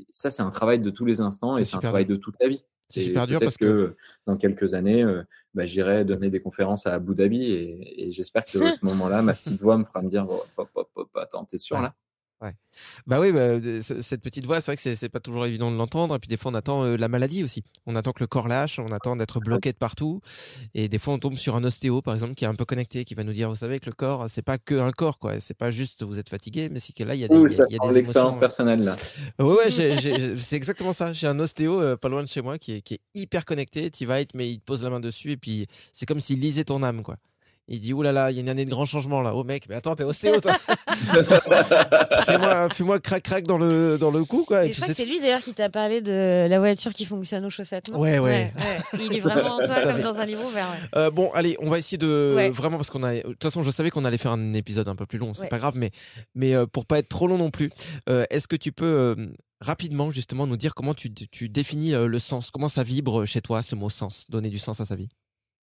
et ça, c'est un travail de tous les instants et c'est un travail dur. de toute la vie. C'est super dur parce que- dans quelques années, euh, bah, j'irai donner des conférences à Abu Dhabi et, et j'espère que à ce moment-là, ma petite voix me fera me dire oh, hop, hop, hop, attends, t'es sûr là? Ouais. Bah oui, bah, euh, cette petite voix, c'est vrai que c'est- pas toujours évident de l'entendre. Et puis des fois, on attend euh, la maladie aussi. On attend que le corps lâche, on attend d'être bloqué de partout. Et des fois, on tombe sur un ostéo, par exemple, qui est un peu connecté, qui va nous dire, vous savez que le corps, c'est pas que un corps, quoi. C'est pas juste vous êtes fatigué, mais c'est que là, il y a des, Ouh, il y a- ça il y a sent des l'expérience émotions. personnelle là. Ouais, c'est exactement ça. J'ai un ostéo euh, pas loin de chez moi qui est, qui est hyper connecté. Tu vas, met- il te pose la main dessus et puis c'est comme s'il lisait ton âme, quoi. Il dit, oulala, là là, il y a une année de grands changements là. Oh mec, mais attends, t'es ostéo, toi. fais-moi, fais-moi crac crac dans le, dans le cou, quoi. Et je crois que c'est lui d'ailleurs qui t'a parlé de la voiture qui fonctionne aux chaussettes. non? Ouais, ouais. Il est vraiment en toi comme dans un livre ouvert. ouais. Euh, bon, allez, on va essayer de Ouais. vraiment parce qu'on a. De toute façon, je savais qu'on allait faire un épisode un peu plus long. C'est Ouais. pas grave, mais mais euh, pour pas être trop long non plus, euh, est-ce que tu peux euh, rapidement justement nous dire comment tu, tu définis euh, le sens, comment ça vibre chez toi ce mot sens, donner du sens à sa vie?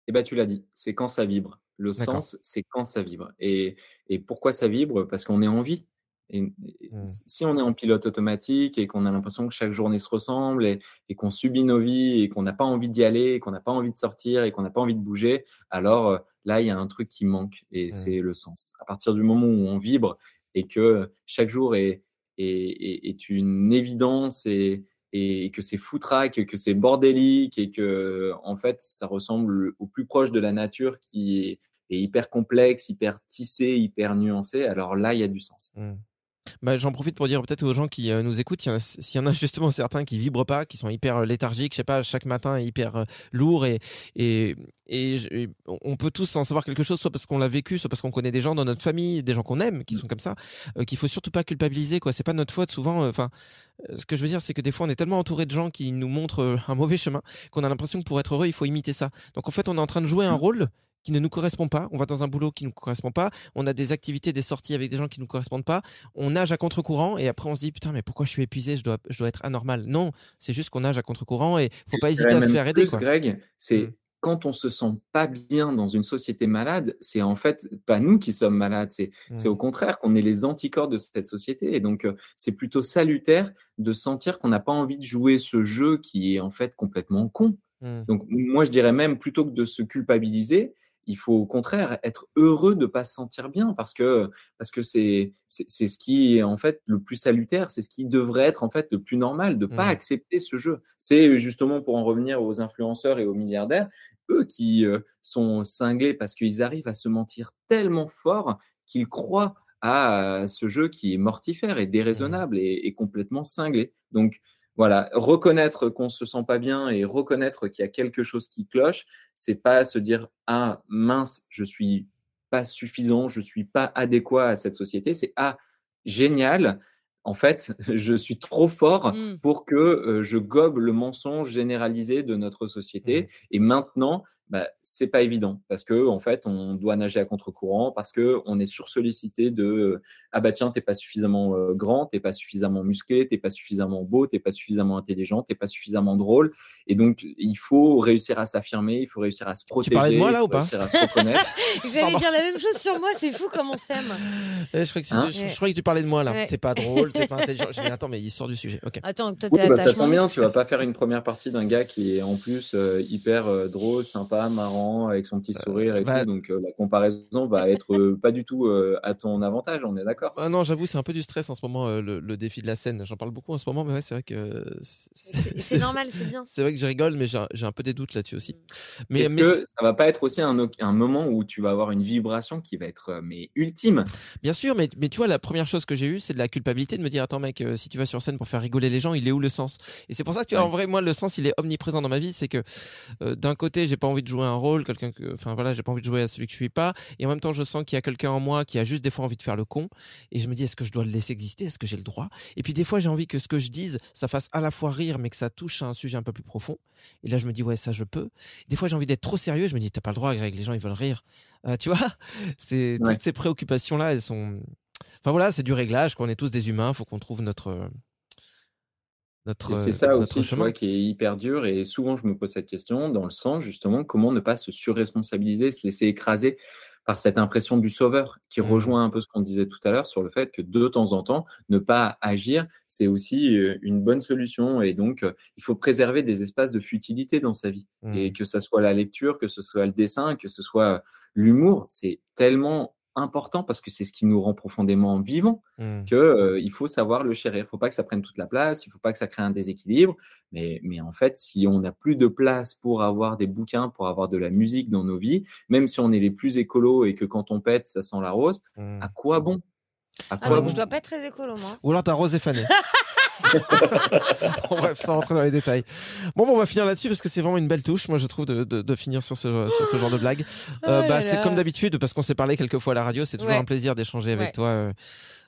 Eh ben, tu l'as dit, c'est quand ça vibre. Le sens, c'est quand ça vibre. Et, et pourquoi ça vibre? Parce qu'on est en vie. Et, et Mm. si on est en pilote automatique et qu'on a l'impression que chaque journée se ressemble et, et qu'on subit nos vies et qu'on n'a pas envie d'y aller, et qu'on n'a pas envie de sortir et qu'on n'a pas envie de bouger, alors euh, là, il y a un truc qui manque et Mm. c'est le sens. À partir du moment où on vibre et que chaque jour est, est, est, est une évidence et, et que c'est foutraque, que c'est bordélique et que en fait ça ressemble au plus proche de la nature qui est, est hyper complexe, hyper tissé, hyper nuancé, alors là il y a du sens. Mm. Bah, J'en profite pour dire peut-être aux gens qui euh, nous écoutent, y s'il y en a justement certains qui vibrent pas, qui sont hyper euh, léthargiques, je sais pas, chaque matin hyper euh, lourd et, et, et, et on peut tous en savoir quelque chose, soit parce qu'on l'a vécu, soit parce qu'on connaît des gens dans notre famille, des gens qu'on aime, qui sont comme ça, euh, qu'il faut surtout pas culpabiliser, quoi. C'est pas notre faute souvent. Enfin, ce que je veux dire, c'est que des fois on est tellement entouré de gens qui nous montrent un mauvais chemin qu'on a l'impression que pour être heureux, il faut imiter ça. Donc en fait, on est en train de jouer un rôle qui ne nous correspond pas. On va dans un boulot qui ne nous correspond pas. On a des activités, des sorties avec des gens qui ne nous correspondent pas. On nage à contre-courant et après on se dit putain mais pourquoi je suis épuisé? Je dois, je dois être anormal. Non, c'est juste qu'on nage à contre-courant et faut pas hésiter à se faire aider. plus, Quoi. Greg, c'est Mm. quand on se sent pas bien dans une société malade, c'est en fait pas nous qui sommes malades, c'est c'est Mm. au contraire qu'on est les anticorps de cette société. Et donc, euh, c'est plutôt salutaire de sentir qu'on n'a pas envie de jouer ce jeu qui est en fait complètement con. Mm. Donc, moi, je dirais même plutôt que de se culpabiliser, il faut au contraire être heureux de pas se sentir bien parce que parce que c'est c'est ce qui est en fait le plus salutaire, c'est ce qui devrait être en fait le plus normal de pas Mhm. accepter ce jeu. C'est justement pour en revenir aux influenceurs et aux milliardaires, eux qui euh, sont cinglés parce qu'ils arrivent à se mentir tellement fort qu'ils croient à ce jeu qui est mortifère et déraisonnable et, et complètement cinglé. Donc voilà, reconnaître qu'on se sent pas bien et reconnaître qu'il y a quelque chose qui cloche, c'est pas se dire ah mince, je suis pas suffisant, je suis pas adéquat à cette société. C'est ah génial, en fait, je suis trop fort Mm. pour que euh, je gobe le mensonge généralisé de notre société. Et maintenant, bah, c'est pas évident parce que en fait, on doit nager à contre-courant parce que on est sursollicité de ah bah tiens, t'es pas suffisamment euh, grand, t'es pas suffisamment musclé, t'es pas suffisamment beau, t'es pas suffisamment intelligent, t'es pas suffisamment drôle. Et donc, il faut réussir à s'affirmer, il faut réussir à se protéger. parlais de moi, là, ou pas. J'allais dire la même chose sur moi, c'est fou comme on s'aime. Eh, je, croyais que, Hein je, Ouais. je croyais que tu parlais de moi là. Ouais. T'es pas drôle, t'es pas intelligent. J'ai dit attends mais il sort du sujet. Ok. Attends, toi Oui, t'es bah, ça bien, tu vas pas faire une première partie d'un gars qui est en plus euh, hyper euh, drôle, sympa, marrant, avec son petit sourire et bah- tout. Donc euh, la comparaison va être euh, pas du tout euh, à ton avantage, on est d'accord? Ah non, j'avoue, c'est un peu du stress en ce moment, euh, le, le défi de la scène. J'en parle beaucoup en ce moment, mais ouais, c'est vrai que. C'est normal, c'est bien. C'est vrai que je rigole, mais j'ai un- peu des doutes là-dessus aussi. Mais, Est-ce mais que ça va pas être aussi un, moment où tu vas avoir une vibration qui va être euh, mais ultime? Bien sûr, mais, mais tu vois, la première chose que j'ai eue, c'est de la culpabilité de me dire Attends, mec, euh, si tu vas sur scène pour faire rigoler les gens, il est où le sens? Et c'est pour ça que, tu vois, Ouais. en vrai, moi, le sens, il est omniprésent dans ma vie. C'est que euh, d'un côté, j'ai pas envie de jouer un rôle, quelqu'un que. Enfin, voilà, j'ai pas envie de jouer à celui que je suis pas. Et en même temps, je sens qu'il y a quelqu'un en moi qui a juste des fois envie de faire le con. Et je me dis Est-ce que je dois le laisser exister? Est-ce que j'ai le droit? Et puis, des fois, j'ai envie que ce que je dise, ça fasse à la fois rire, mais que ça touche à un sujet un peu plus profond. Et là, je me dis Ouais, ça, je peux. Des fois, j'ai envie d'être trop sérieux. Je me dis T'as pas le droit, Greg, les gens, ils veulent rire. Euh, tu vois? C'est Ouais. toutes ces préoccupations là elles sont enfin voilà c'est du réglage quoi. on est tous des humains faut qu'on trouve notre notre, c'est ça notre aussi, tu chemin. vois, qui est hyper dur. Et souvent, je me pose cette question dans le sens, justement, comment ne pas se surresponsabiliser, se laisser écraser par cette impression du sauveur qui Mmh. rejoint un peu ce qu'on disait tout à l'heure sur le fait que de temps en temps, ne pas agir, c'est aussi euh, une bonne solution. Et donc, euh, il faut préserver des espaces de futilité dans sa vie. Mmh. Et que ce soit la lecture, que ce soit le dessin, que ce soit euh, l'humour, c'est tellement important parce que c'est ce qui nous rend profondément vivants Mmh. que euh, il faut savoir le chérir. Il faut pas que ça prenne toute la place, il faut pas que ça crée un déséquilibre. Mais, mais en fait, si on n'a plus de place pour avoir des bouquins, pour avoir de la musique dans nos vies, même si on est les plus écolos et que quand on pète, ça sent la rose, Mmh. à quoi bon? À Ah, quoi donc bon? je dois pas être très écolo, moi. Ou alors t'as Rose et Fané. Bon, bref, sans rentrer dans les détails. Bon, bon, on va finir là-dessus parce que c'est vraiment une belle touche, moi je trouve, de, de, de finir sur ce, sur ce genre de blague. Euh, Oh bah, c'est comme d'habitude, parce qu'on s'est parlé quelques fois à la radio, c'est toujours Ouais. un plaisir d'échanger avec Ouais. toi. euh,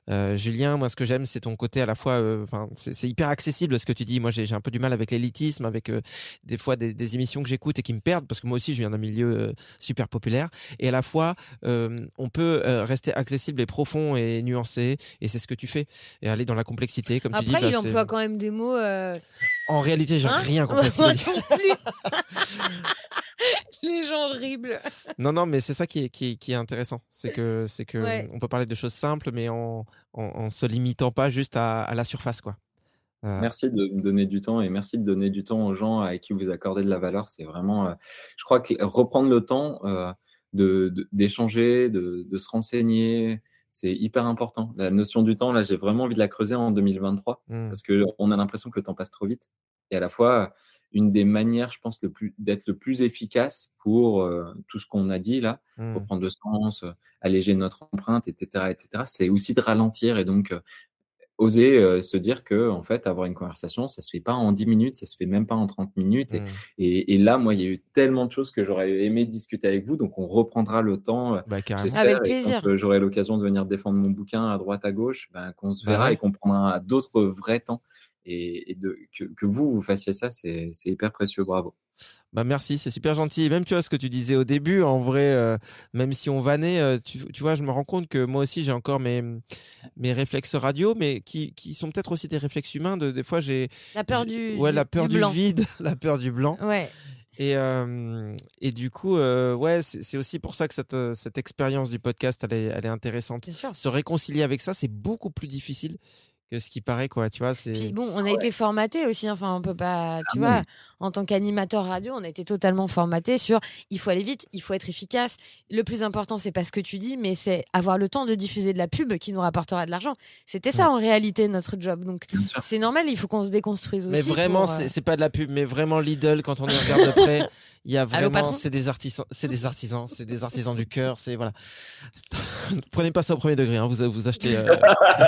euh, Julien, moi ce que j'aime c'est ton côté à la fois, euh, c'est hyper accessible ce que tu dis. Moi j'ai un peu du mal avec l'élitisme, avec euh, des fois des, des émissions que j'écoute et qui me perdent parce que moi aussi je viens d'un milieu super populaire et à la fois on peut rester accessible et profond et nuancé et c'est ce que tu fais et aller dans la complexité comme tu dis. Après, bah, il emploie quand même des mots. euh, En réalité j'ai hein rien compris. Les gens horribles. Non, non, mais c'est ça qui est, qui est, qui est intéressant. C'est que, c'est que Ouais. on peut parler de choses simples, mais en, en, en se limitant pas juste à, à la surface, quoi. Euh, Merci de me donner du temps et merci de donner du temps aux gens à qui vous accordez de la valeur. C'est vraiment, euh, je crois que reprendre le temps euh, de de- d'échanger, de, de se renseigner, c'est hyper important. La notion du temps, là, j'ai vraiment envie de la creuser en 2023 hmm. parce que on a l'impression que le temps passe trop vite. Et à la fois, une des manières, je pense, le plus d'être le plus efficace pour euh, tout ce qu'on a dit là, pour prendre le sens, euh, alléger notre empreinte, etc., etc. C'est aussi de ralentir et donc euh, oser euh, se dire que en fait avoir une conversation ça se fait pas en 10 minutes ça se fait même pas en 30 minutes et, Hmm. et, et là moi il y a eu tellement de choses que j'aurais aimé discuter avec vous donc on reprendra le temps euh, Bah, Avec plaisir. quand, euh, j'aurai l'occasion de venir défendre mon bouquin à droite à gauche ben, qu'on se verra ouais. et qu'on prendra d'autres vrais temps et, et de, que, que vous vous fassiez ça c'est hyper précieux bravo Bah merci, c'est super gentil. Même tu vois ce que tu disais au début, en vrai, euh, même si on vannait, euh, tu, tu vois, je me rends compte que moi aussi j'ai encore mes mes réflexes radio, mais qui, qui sont peut-être aussi des réflexes humains. De, des fois j'ai La peur du. ouais la peur du, vide, la peur du blanc. Ouais. Et, euh, et du coup, euh, ouais, c'est aussi pour ça que cette, cette expérience du podcast, elle est, elle est intéressante. C'est sûr. Se réconcilier avec ça, c'est beaucoup plus difficile que ce qui paraît, quoi. Tu vois, c'est. Puis bon, on a été formaté aussi. Enfin, on peut pas. Tu Ah vois, oui. en tant qu'animateur radio, on a été totalement formaté sur il faut aller vite, il faut être efficace. Le plus important, c'est pas ce que tu dis, mais c'est avoir le temps de diffuser de la pub qui nous rapportera de l'argent. C'était ça en réalité notre job. Donc c'est normal, il faut qu'on se déconstruise aussi. Mais vraiment, pour, euh, c'est pas de la pub, mais vraiment Lidl, quand on y regarde de près, il y a vraiment, c'est des artisans, c'est des artisans, c'est des artisans du cœur, c'est voilà. Prenez pas ça au premier degré, hein, vous vous achetez. euh,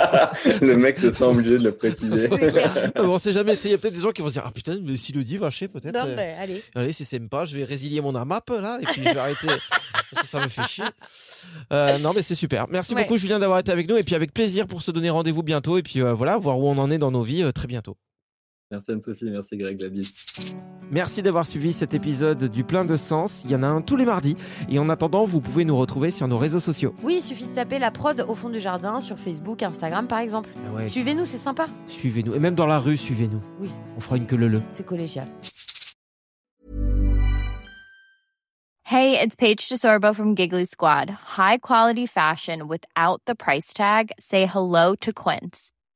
le mec se sent obligé de le préciser non, mais on sait jamais, il y a peut-être des gens qui vont se dire, ah putain, mais s'il le dit, va chier peut-être. Non, euh, mais allez. Allez, si c'est pas, je vais résilier mon AMAP là, et puis je vais arrêter. si ça me fait chier. Euh, non, mais c'est super. Merci Ouais. beaucoup, Julien, d'avoir été avec nous, et puis avec plaisir pour se donner rendez-vous bientôt, et puis euh, voilà, voir où on en est dans nos vies euh, très bientôt. Merci Anne-Sophie merci Greg Labis Merci d'avoir suivi cet épisode du Plein de Sens. Il y en a un tous les mardis. Et en attendant, vous pouvez nous retrouver sur nos réseaux sociaux. Oui, il suffit de taper la prod au fond du jardin sur Facebook, Instagram par exemple. Ah ouais, Suivez-nous, c'est sympa. suivez-nous. Et même dans la rue, suivez-nous. Oui. On fera une queue le le. C'est collégial. Hey, it's Paige DeSorbo from Giggly Squad. High quality fashion without the price tag. Say hello to Quince.